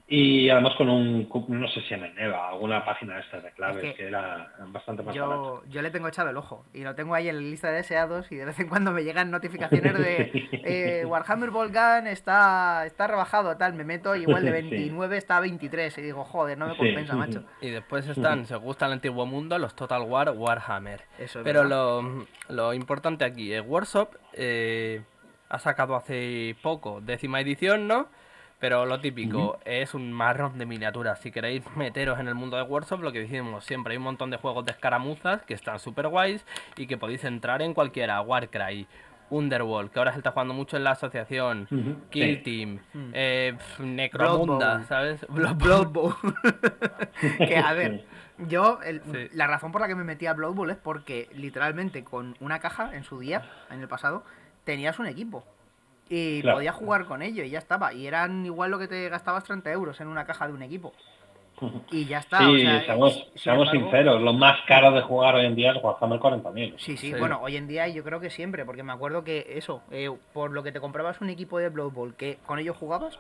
Y además con un, no sé si en Eneva, alguna página de estas de claves Es que que, era bastante más barato. Yo, yo le tengo echado el ojo y lo tengo ahí en la lista de deseados y de vez en cuando me llegan notificaciones de eh, Warhammer Volgan está, está rebajado, tal, me meto y igual de Sí. 29 está a 23 y digo, joder, no me Sí. compensa, macho. Y después están, si os gusta el antiguo mundo, los Total War Warhammer. Eso es Pero lo, lo importante aquí, el Workshop eh, ha sacado hace poco décima edición, ¿no? Pero lo típico es un marrón de miniaturas. Si queréis meteros en el mundo de Workshop, lo que decimos siempre, hay un montón de juegos de escaramuzas que están súper guays y que podéis entrar en cualquiera. Warcry, Underworld, que ahora se está jugando mucho en la asociación, Kill sí. Team, Mm. eh, Necromunda, Blood. ¿sabes? Blood Blood Bowl. que a ver, yo el- Sí. la razón por la que me metí a Blood Bowl es porque literalmente con una caja en su día, en el pasado, tenías un equipo. Y Claro. podías jugar con ello y ya estaba. Y eran igual lo que te gastabas 30 euros en una caja de un equipo. Y ya está. Sí, o sea, seamos, sin seamos embargo- sinceros, lo más caro de jugar hoy en día es Warhammer 40.000. Sí, sí, Sí. bueno, hoy en día yo creo que siempre, porque me acuerdo que eso, eh, por lo que te comprabas un equipo de Blood Bowl, que con ello jugabas,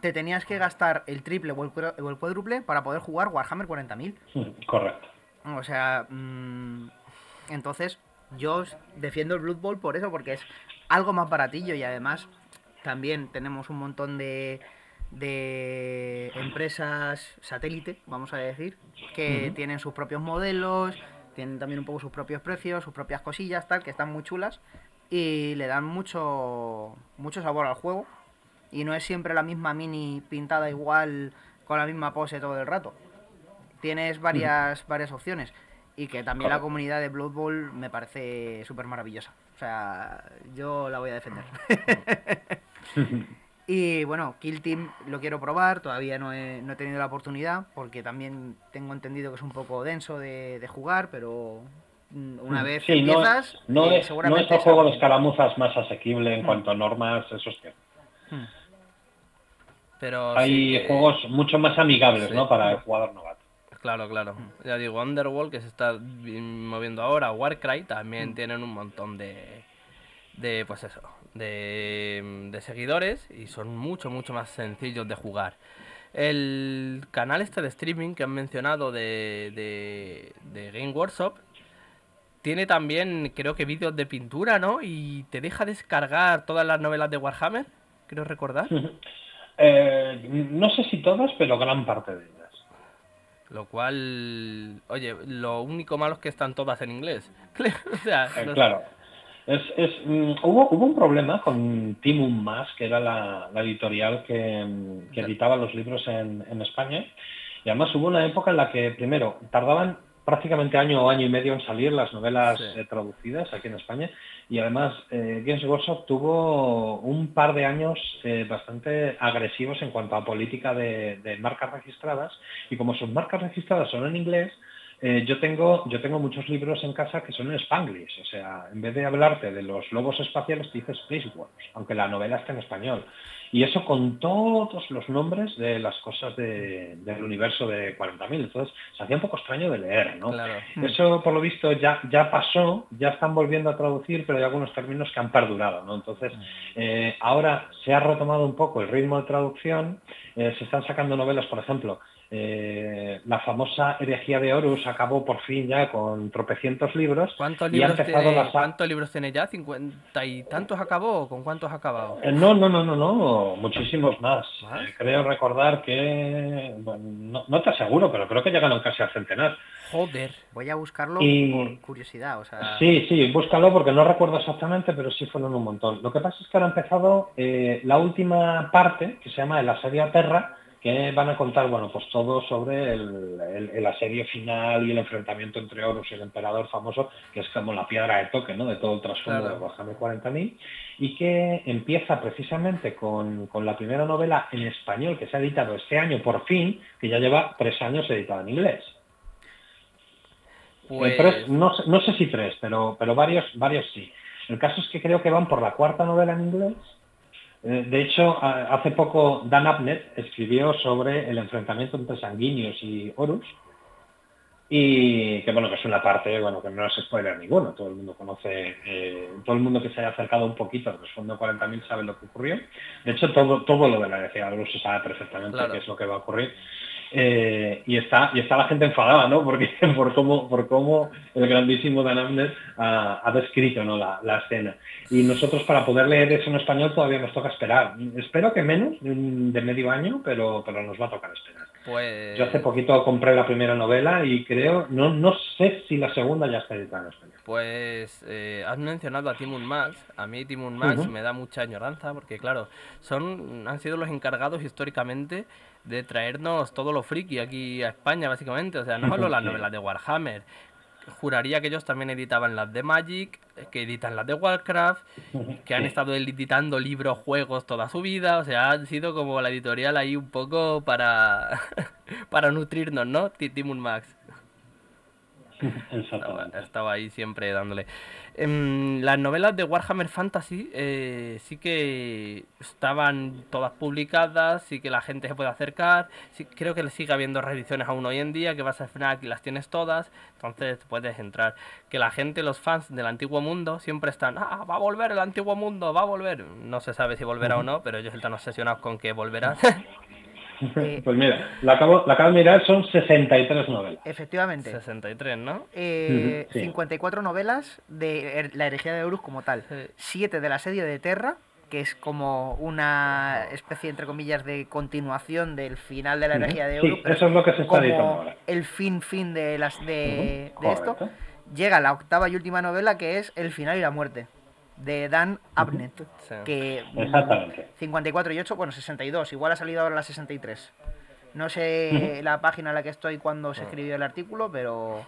te tenías que gastar el triple o el, cuadru- o el cuádruple para poder jugar Warhammer 40.000. Correcto. O sea, mm, entonces yo defiendo el Blood Bowl por eso, porque es algo más baratillo y además también tenemos un montón de, de empresas satélite, vamos a decir, que tienen sus propios modelos, tienen también un poco sus propios precios, sus propias cosillas, tal, que están muy chulas y le dan mucho, mucho sabor al juego. Y no es siempre la misma mini pintada igual con la misma pose todo el rato. Tienes varias, varias opciones. Y que también la comunidad de Blood Bowl me parece súper maravillosa. O sea, yo la voy a defender. y bueno, Kill Team lo quiero probar, todavía no he, no he tenido la oportunidad, porque también tengo entendido que es un poco denso de, de jugar, pero mm, una vez Sí, no, empiezas, no eh, es, no seguramente es el es juego de escaramuzas más asequible en Mm. cuanto a normas, eso es cierto. Hmm. Pero Hay sí que- juegos mucho más amigables Sí. ¿no? para el jugador novato. Claro, claro. Ya digo, Underworld, que se está vi- moviendo ahora, Warcry, también Mm. tienen un montón de, de pues eso, de, de seguidores y son mucho, mucho más sencillos de jugar. El canal este de streaming que han mencionado de, de, de Game Workshop tiene también, creo que vídeos de pintura, ¿no? Y te deja descargar todas las novelas de Warhammer, creo recordar. Eh, no sé si todas, pero gran parte de ellas. Lo cual, oye, lo único malo es que están todas en inglés. o sea, Eh, no claro. Es, es, mm, hubo, hubo un problema con Timum Más, que era la, la editorial que, mm, que editaba los libros en, en España. Y además hubo una época en la que, primero, tardaban prácticamente año o año y medio en salir las novelas Sí. eh, traducidas aquí en España. Y además, eh, Games Workshop tuvo un par de años eh, bastante agresivos en cuanto a política de, de marcas registradas. Y como sus marcas registradas son en inglés, eh, yo, tengo, yo tengo muchos libros en casa que son en Spanglish. O sea, en vez de hablarte de los lobos espaciales, te dices Space Wars, aunque la novela está en español. y eso con todos los nombres de las cosas del universo de 40.000. Entonces se hacía un poco extraño de leer, ¿no? Eso, por lo visto, ya, ya pasó, ya están volviendo a traducir, pero hay algunos términos que han perdurado, ¿no? Entonces, eh, ahora se ha retomado un poco el ritmo de traducción, eh, se están sacando novelas, por ejemplo, eh, la famosa herejía de Horus acabó por fin ya con tropecientos libros. ¿Cuántos libros, tiene, ¿cuántos libros tiene ya? ¿Cincuenta y tantos acabó? ¿Con cuántos ha acabado? Eh, no, no, no, no, no, muchísimos más. Eh, creo recordar que, no, te aseguro, pero creo que llegaron casi al centenar. Joder, voy a buscarlo por curiosidad. O sea... Sí, sí, búscalo porque no recuerdo exactamente, pero sí fueron un montón. Lo que pasa es que ahora ha empezado la última parte, que se llama El Asedio a Terra, que van a contar, bueno, pues todo sobre el, asedio final y el enfrentamiento entre Horus y el emperador famoso, que es como la piedra de toque, ¿no? De todo el trasfondo de Warhammer 40.000, y que empieza precisamente con, la primera novela en español que se ha editado este año, por fin, que ya lleva tres años editada en inglés. Pues... no, no, sé si tres, pero, pero varios, varios sí. El caso es que creo que van por la cuarta novela en inglés eh, de hecho, hace poco Dan Abnett escribió sobre el enfrentamiento entre sanguíneos y Horus, y que bueno, que es una parte, bueno, que no es spoiler ninguno, todo el mundo conoce, eh, todo el mundo que se haya acercado un poquito al fondo 40.000 sabe lo que ocurrió. De hecho, todo, todo lo de la de Horus se sabe perfectamente qué es lo que va a ocurrir. Eh, y está y está la gente enfadada, ¿no? Porque por cómo por cómo el grandísimo Dan Abner ha, descrito ¿no? la, la, escena. Y nosotros para poder leer eso en español todavía nos toca esperar. Espero que menos de, medio año, pero pero nos va a tocar esperar. Pues... Yo hace poquito compré la primera novela y creo, no, no sé si la segunda ya está editada en español. Pues eh, has mencionado a Timun Max. A mí Timun Max me da mucha añoranza porque, claro, son han sido los encargados históricamente de traernos todo lo friki aquí a España, básicamente. O sea, no solo las novelas de Warhammer. Juraría que ellos también editaban las de Magic, que editan las de Warcraft, que han estado editando libros, juegos toda su vida. O sea, han sido como la editorial ahí un poco para, para nutrirnos, ¿no? Timun Max. Estaba, ahí siempre dándole. Em, las novelas de Warhammer Fantasy eh, sí que estaban todas publicadas, sí que la gente se puede acercar. Sí, creo que le sigue habiendo reediciones aún hoy en día, que vas a FNAC y las tienes todas, entonces puedes entrar. Que la gente, los fans del antiguo mundo, siempre están, ah, va a volver el antiguo mundo, va a volver. No se sabe si volverá o no, pero ellos están obsesionados con que volverá. pues mira, la acabo, la acabo de mirar, son 63 novelas. Efectivamente. 63, ¿no? 54 eh, novelas de la herejía de Horus como tal. 7 de la serie de Terra, que es como una especie, entre comillas, de continuación del final de la herejía de Horus. eso es lo que se está diciendo ahora. El fin, fin de, las, de, de esto. Llega la octava y última novela, que es El final y la muerte de Dan Abnett. Que, Exactamente. 54 y 8, bueno, 62. Igual ha salido ahora la 63. No sé la página en la que estoy cuando se escribió el artículo, pero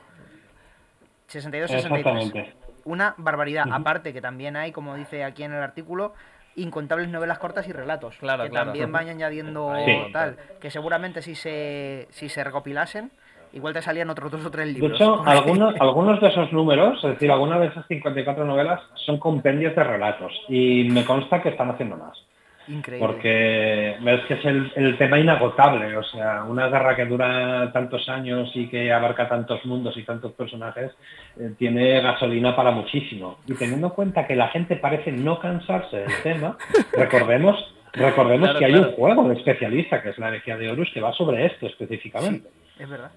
62-63. Una barbaridad. Aparte que también hay, como dice aquí en el artículo, incontables novelas cortas y relatos. Claro, que también van añadiendo tal. Que seguramente si se, si se recopilasen igual te salían otros dos o tres libros. De hecho, algunos, algunos de esos números, es decir, algunas de esas 54 novelas son compendios de relatos y me consta que están haciendo más. Increíble. Porque ves que es el, tema inagotable, o sea, una guerra que dura tantos años y que abarca tantos mundos y tantos personajes, eh, tiene gasolina para muchísimo. Y teniendo en cuenta que la gente parece no cansarse del tema, recordemos, recordemos que hay un juego de especialista, que es la energía de Horus, que va sobre esto específicamente. es verdad.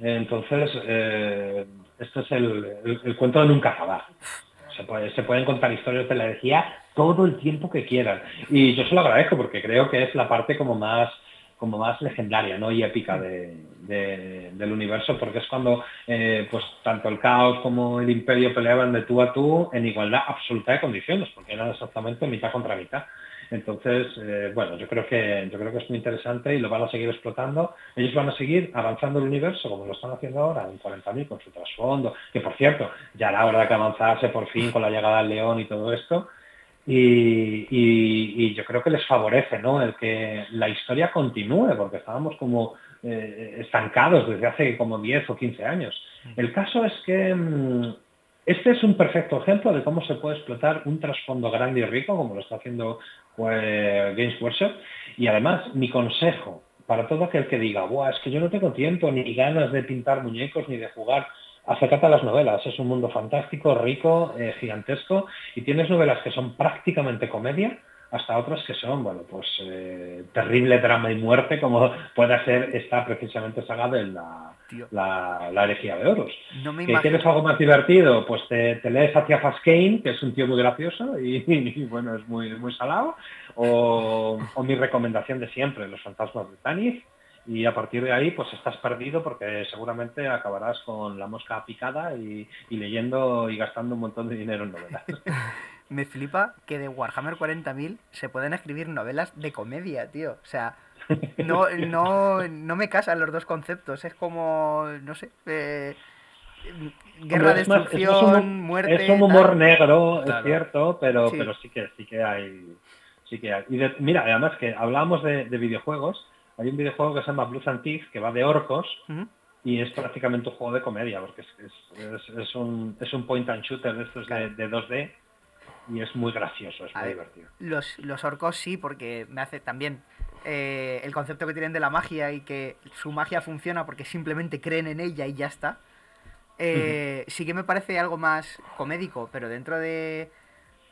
Entonces, eh, esto es el, cuento de nunca acabar. Se, pueden contar historias de la energía todo el tiempo que quieran. Y yo se lo agradezco porque creo que es la parte como más como más legendaria ¿no? y épica del universo, porque es cuando eh, pues tanto el caos como el imperio peleaban de tú a tú en igualdad absoluta de condiciones, porque eran exactamente mitad contra mitad. Entonces, eh, bueno, yo creo que yo creo que es muy interesante y lo van a seguir explotando. Ellos van a seguir avanzando el universo como lo están haciendo ahora en 40.000 con su trasfondo, que por cierto, ya era hora de que avanzase por fin con la llegada del león y todo esto. Y, yo creo que les favorece ¿no? el que la historia continúe, porque estábamos como eh, estancados desde hace como 10 o 15 años. El caso es que mm, este es un perfecto ejemplo de cómo se puede explotar un trasfondo grande y rico, como lo está haciendo pues, Games Workshop. Y además, mi consejo para todo aquel que diga, Buah, es que yo no tengo tiempo ni ganas de pintar muñecos ni de jugar, acércate a las novelas. Es un mundo fantástico, rico, eh, gigantesco, y tienes novelas que son prácticamente comedia, hasta otras que son, bueno, pues eh, terrible drama y muerte, como puede ser esta precisamente saga de la, la, herejía de oros. No ¿Quieres algo más divertido? Pues te, lees hacia Faskane, que es un tío muy gracioso y, bueno, es muy, muy salado, o, mi recomendación de siempre, Los fantasmas de Tanis, y a partir de ahí pues estás perdido porque seguramente acabarás con la mosca picada y, y leyendo y gastando un montón de dinero en novelas. me flipa que de Warhammer 40.000 se pueden escribir novelas de comedia, tío. O sea, no, no, no me casan los dos conceptos. Es como, no sé, eh, guerra, destrucción, muerte. Es un humor negro, es cierto, pero sí. pero sí que sí que hay. Sí que hay. Y mira, además que hablábamos de, videojuegos, hay un videojuego que se llama Blues and que va de orcos. Y es prácticamente un juego de comedia, porque es, es, un, es un point and shooter de estos de, de 2D y es muy gracioso, es muy divertido. Los, los orcos sí, porque me hace también eh, el concepto que tienen de la magia y que su magia funciona porque simplemente creen en ella y ya está. Eh, sí que me parece algo más comédico, pero dentro de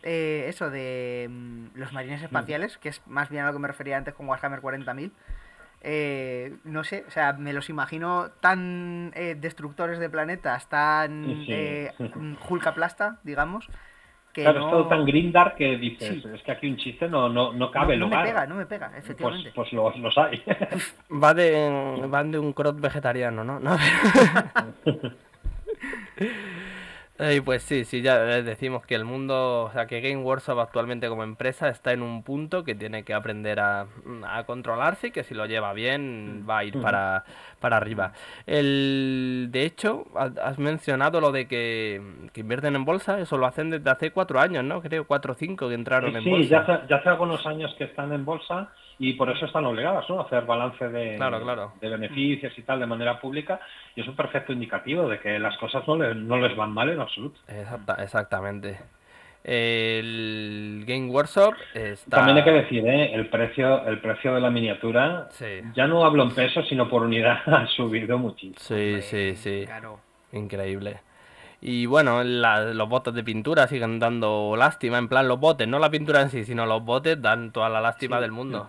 eh, eso de mm, los marines espaciales, que es más bien a lo que me refería antes con Warhammer 40.000. Eh, no sé, o sea, me los imagino tan destructores de planetas, tan Hulkaplasta, digamos, claro, es todo tan grindar que dices, es que aquí un chiste no, no, no cabe no, no me pega, no me pega, pues, efectivamente. Pues, los, los, hay. Va de, van de un crot vegetariano, ¿no? ¿No? Y pues sí, sí, ya decimos que el mundo, o sea, que Game Workshop actualmente como empresa está en un punto que tiene que aprender a, a controlarse y que si lo lleva bien va a ir para, para arriba. El, de hecho, has mencionado lo de que, que, invierten en bolsa, eso lo hacen desde hace cuatro años, ¿no? Creo, cuatro o cinco que entraron en bolsa. Sí, ya ya hace algunos años que están en bolsa y por eso están obligadas ¿no? a hacer balance de, de beneficios y tal de manera pública y es un perfecto indicativo de que las cosas no, no les van mal en absoluto. exactamente. El Game Workshop está... También hay que decir, ¿eh? el precio el precio de la miniatura, ya no hablo en pesos, sino por unidad, ha subido muchísimo. Sí, sí, sí. Increíble. Y bueno, los botes de pintura siguen dando lástima, en plan los botes, no la pintura en sí, sino los botes dan toda la lástima del mundo.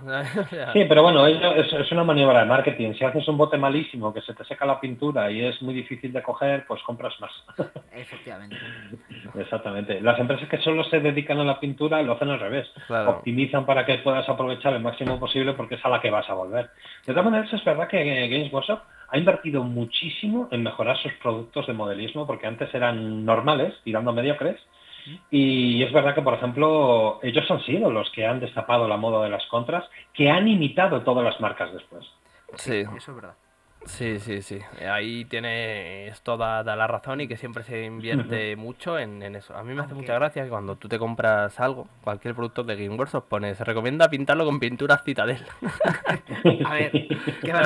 sí, pero bueno, es, es, una maniobra de marketing. Si haces un bote malísimo, que se te seca la pintura y es muy difícil de coger, pues compras más. Efectivamente. Exactamente. Las empresas que solo se dedican a la pintura lo hacen al revés. Optimizan para que puedas aprovechar el máximo posible porque es a la que vas a volver. De todas maneras, es verdad que Games Workshop ha invertido muchísimo en mejorar sus productos de modelismo, porque antes eran normales, tirando mediocres, y es verdad que, por ejemplo, ellos han sido los que han destapado la moda de las contras, que han imitado todas las marcas después. Sí, eso es verdad. Sí, sí, sí. Ahí tienes toda, la razón y que siempre se invierte mucho en, eso. A mí me hace mucha gracia que cuando tú te compras algo, cualquier producto de Game Workshop, pone, se recomienda pintarlo con pintura Citadel. a ver, ¿qué van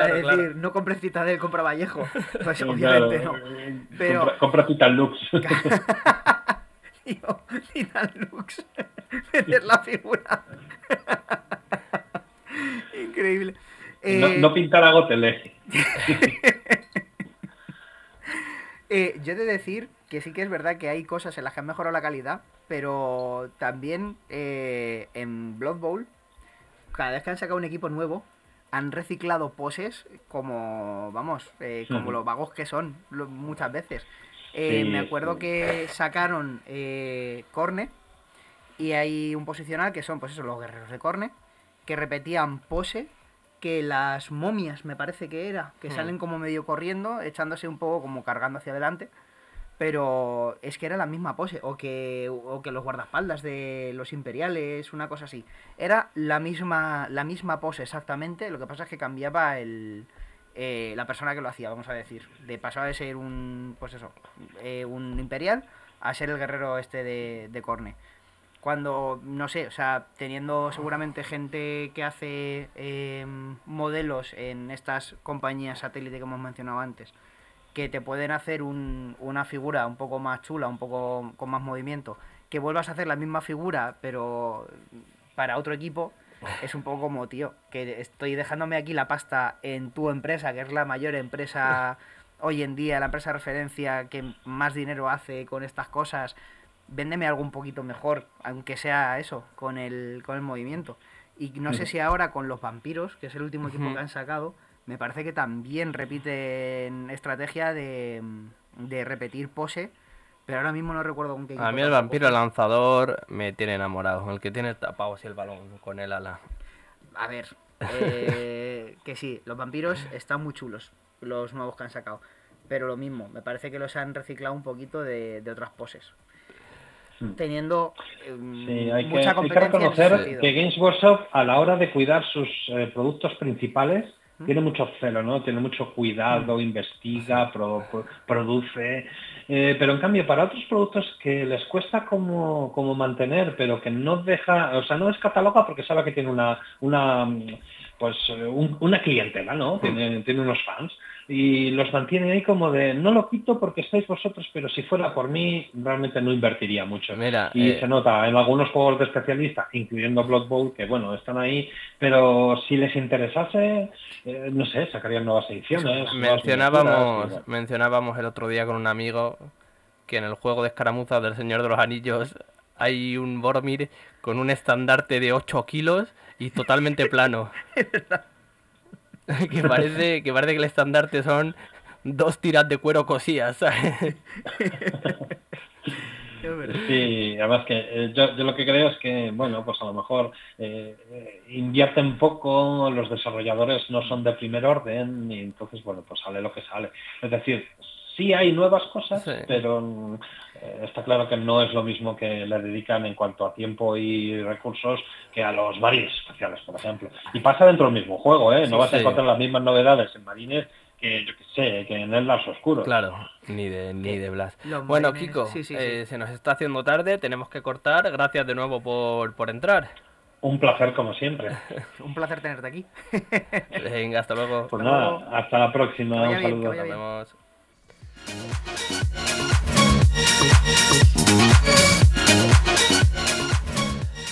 a, decir? No compres Citadel, compra Vallejo. Pues obviamente no. Pero... Compra, compra Titanlux. Tío, Titanlux. Meter la figura. Increíble. No, no pintar a Gotele. Eh, yo he de decir que sí que es verdad que hay cosas en las que han mejorado la calidad, pero también eh, en Blood Bowl, cada vez que han sacado un equipo nuevo, han reciclado poses como, vamos, eh, como los vagos que son muchas veces. me acuerdo que sacaron Corne y hay un posicional que son, pues eso, los guerreros de Corne, que repetían pose que las momias, me parece que era, que hmm. salen como medio corriendo, echándose un poco como cargando hacia adelante, pero es que era la misma pose, o que, o que los guardaespaldas de los imperiales, una cosa así. Era la misma, la misma pose exactamente, lo que pasa es que cambiaba el, eh, la persona que lo hacía, vamos a decir. De pasaba de ser un, pues eso, eh, un imperial a ser el guerrero este de, de Corne cuando, no sé, o sea, teniendo seguramente gente que hace em, modelos en estas compañías satélite que hemos mencionado antes, que te pueden hacer un- una figura un poco más chula, un poco con más movimiento, que vuelvas a hacer la misma figura, pero para otro equipo, es un poco como, tío, que estoy dejándome aquí la pasta en tu empresa, que es la mayor empresa hoy en día, la empresa de referencia que más dinero hace con estas cosas, véndeme algo un poquito mejor, aunque sea eso, con el, con el movimiento. Y no sé si ahora con los vampiros, que es el último equipo que han sacado, me parece que también repiten estrategia de, de repetir pose, pero ahora mismo no recuerdo con qué A mí el vampiro lanzador me tiene enamorado. El que tiene tapado así el balón con el ala. A ver, eh, que sí, los vampiros están muy chulos, los nuevos que han sacado. Pero lo mismo, me parece que los han reciclado un poquito de, de otras poses. Hmm. Teniendo em, Sí, hay que, mucha hay que competencia en ese reconocer que Games Workshop a la hora de cuidar sus eh, productos principales ¿Mm? tiene mucho celo, ¿no? Tiene mucho cuidado, investiga, pro- pro- produce. eh, pero en cambio, para otros productos que les cuesta como, como mantener, pero que no deja, o sea, no descataloga porque sabe que tiene una, una mm, pues eh, un- una clientela, ¿no? Tiene, tiene unos fans y los mantiene ahí como de no lo quito porque estáis vosotros, pero si fuera por mí realmente no invertiría mucho. Mira, Y eh, se nota en algunos juegos de especialistas, incluyendo Blood Bowl, que bueno, están ahí, pero si les interesase, eh, no sé, sacarían nuevas ediciones. mencionábamos, mencionábamos el otro día con un amigo que en el juego de escaramuzas del Señor de los Anillos hay un Boromir con un estandarte de 8 kilos y totalmente plano. que parece que parece que el estandarte son dos tiras de cuero cosías. Sí, además que eh, yo, yo lo que creo es que, bueno, pues a lo mejor eh, eh, invierten poco, los desarrolladores no son de primer orden y entonces, bueno, pues sale lo que sale. Es decir, sí hay nuevas cosas, Sí. pero eh, está claro que no es lo mismo que le dedican en cuanto a tiempo y recursos que a los marines espaciales, por ejemplo. Y pasa dentro del mismo juego, ¿eh? No Sí, vas a encontrar las mismas novedades en marines que, yo qué sé, que en el Lars Oscuro. Claro, ni de ni de Blas. Los Bueno, marines- Kiko, sí, sí, sí. eh, se nos está haciendo tarde, tenemos que cortar. Gracias de nuevo por, por entrar. Un placer como siempre. Un placer tenerte aquí. Venga, hasta luego. Pues Hasta nada, luego. hasta la próxima. Que Un que saludo. Nos vemos.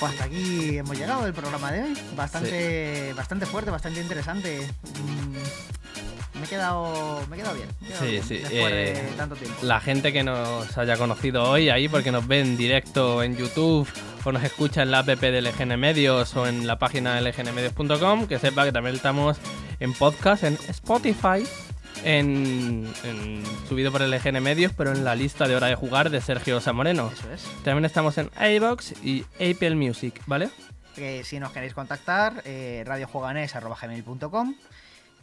Pues hasta aquí hemos llegado del programa de hoy. Bastante, bastante fuerte, bastante interesante. Mm, Me he quedado, me he quedado bien. me he quedado Sí, bien sí, Después eh, de tanto tiempo. La gente que nos haya conocido hoy ahí porque nos ve en directo en YouTube o nos escucha en la app de LGN Medios o en la página lgnmedios.com, que sepa que también estamos en podcast, en Spotify, en, en- subido por LGN Medios, pero en la lista de hora de jugar de Sergio Samoreno. Eso es. También estamos en iBox y Apple Music, ¿vale? Si nos queréis contactar, eh, radiojueganes.com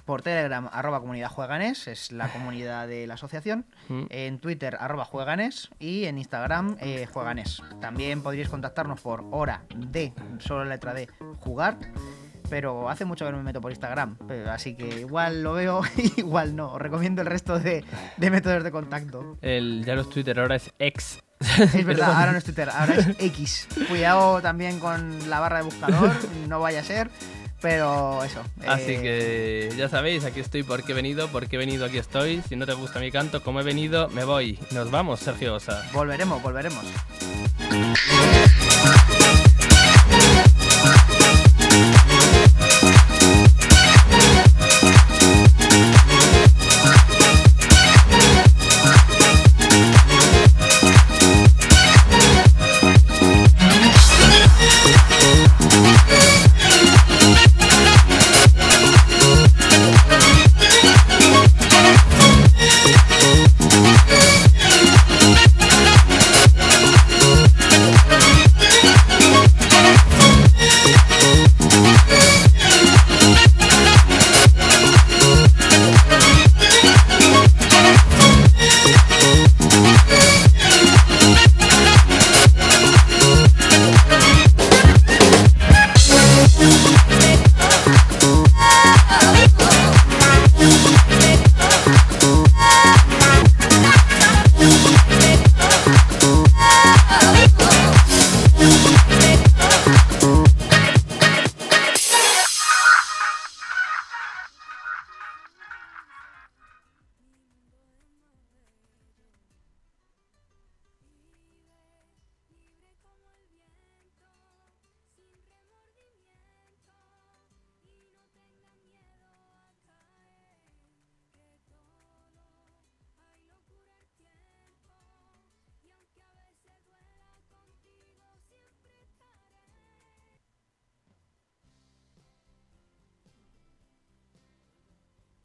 por Telegram, arroba comunidad jueganes, es la comunidad de la asociación. Mm. En Twitter, arroba jueganes. Y en Instagram, eh, jueganes. También podríais contactarnos por hora de, solo letra de, jugar. Pero hace mucho que no me meto por Instagram. así que igual lo veo, igual no. Os recomiendo el resto de, de métodos de contacto. El, ya no es Twitter, ahora es X. Es verdad, ahora no es Twitter, ahora es X. Cuidado también con la barra de buscador, no vaya a ser. Pero eso. Así eh, que ya sabéis, aquí estoy porque he venido, porque he venido, aquí estoy. Si no te gusta mi canto, como he venido, me voy. Nos vamos, Sergio Osa. Volveremos, volveremos.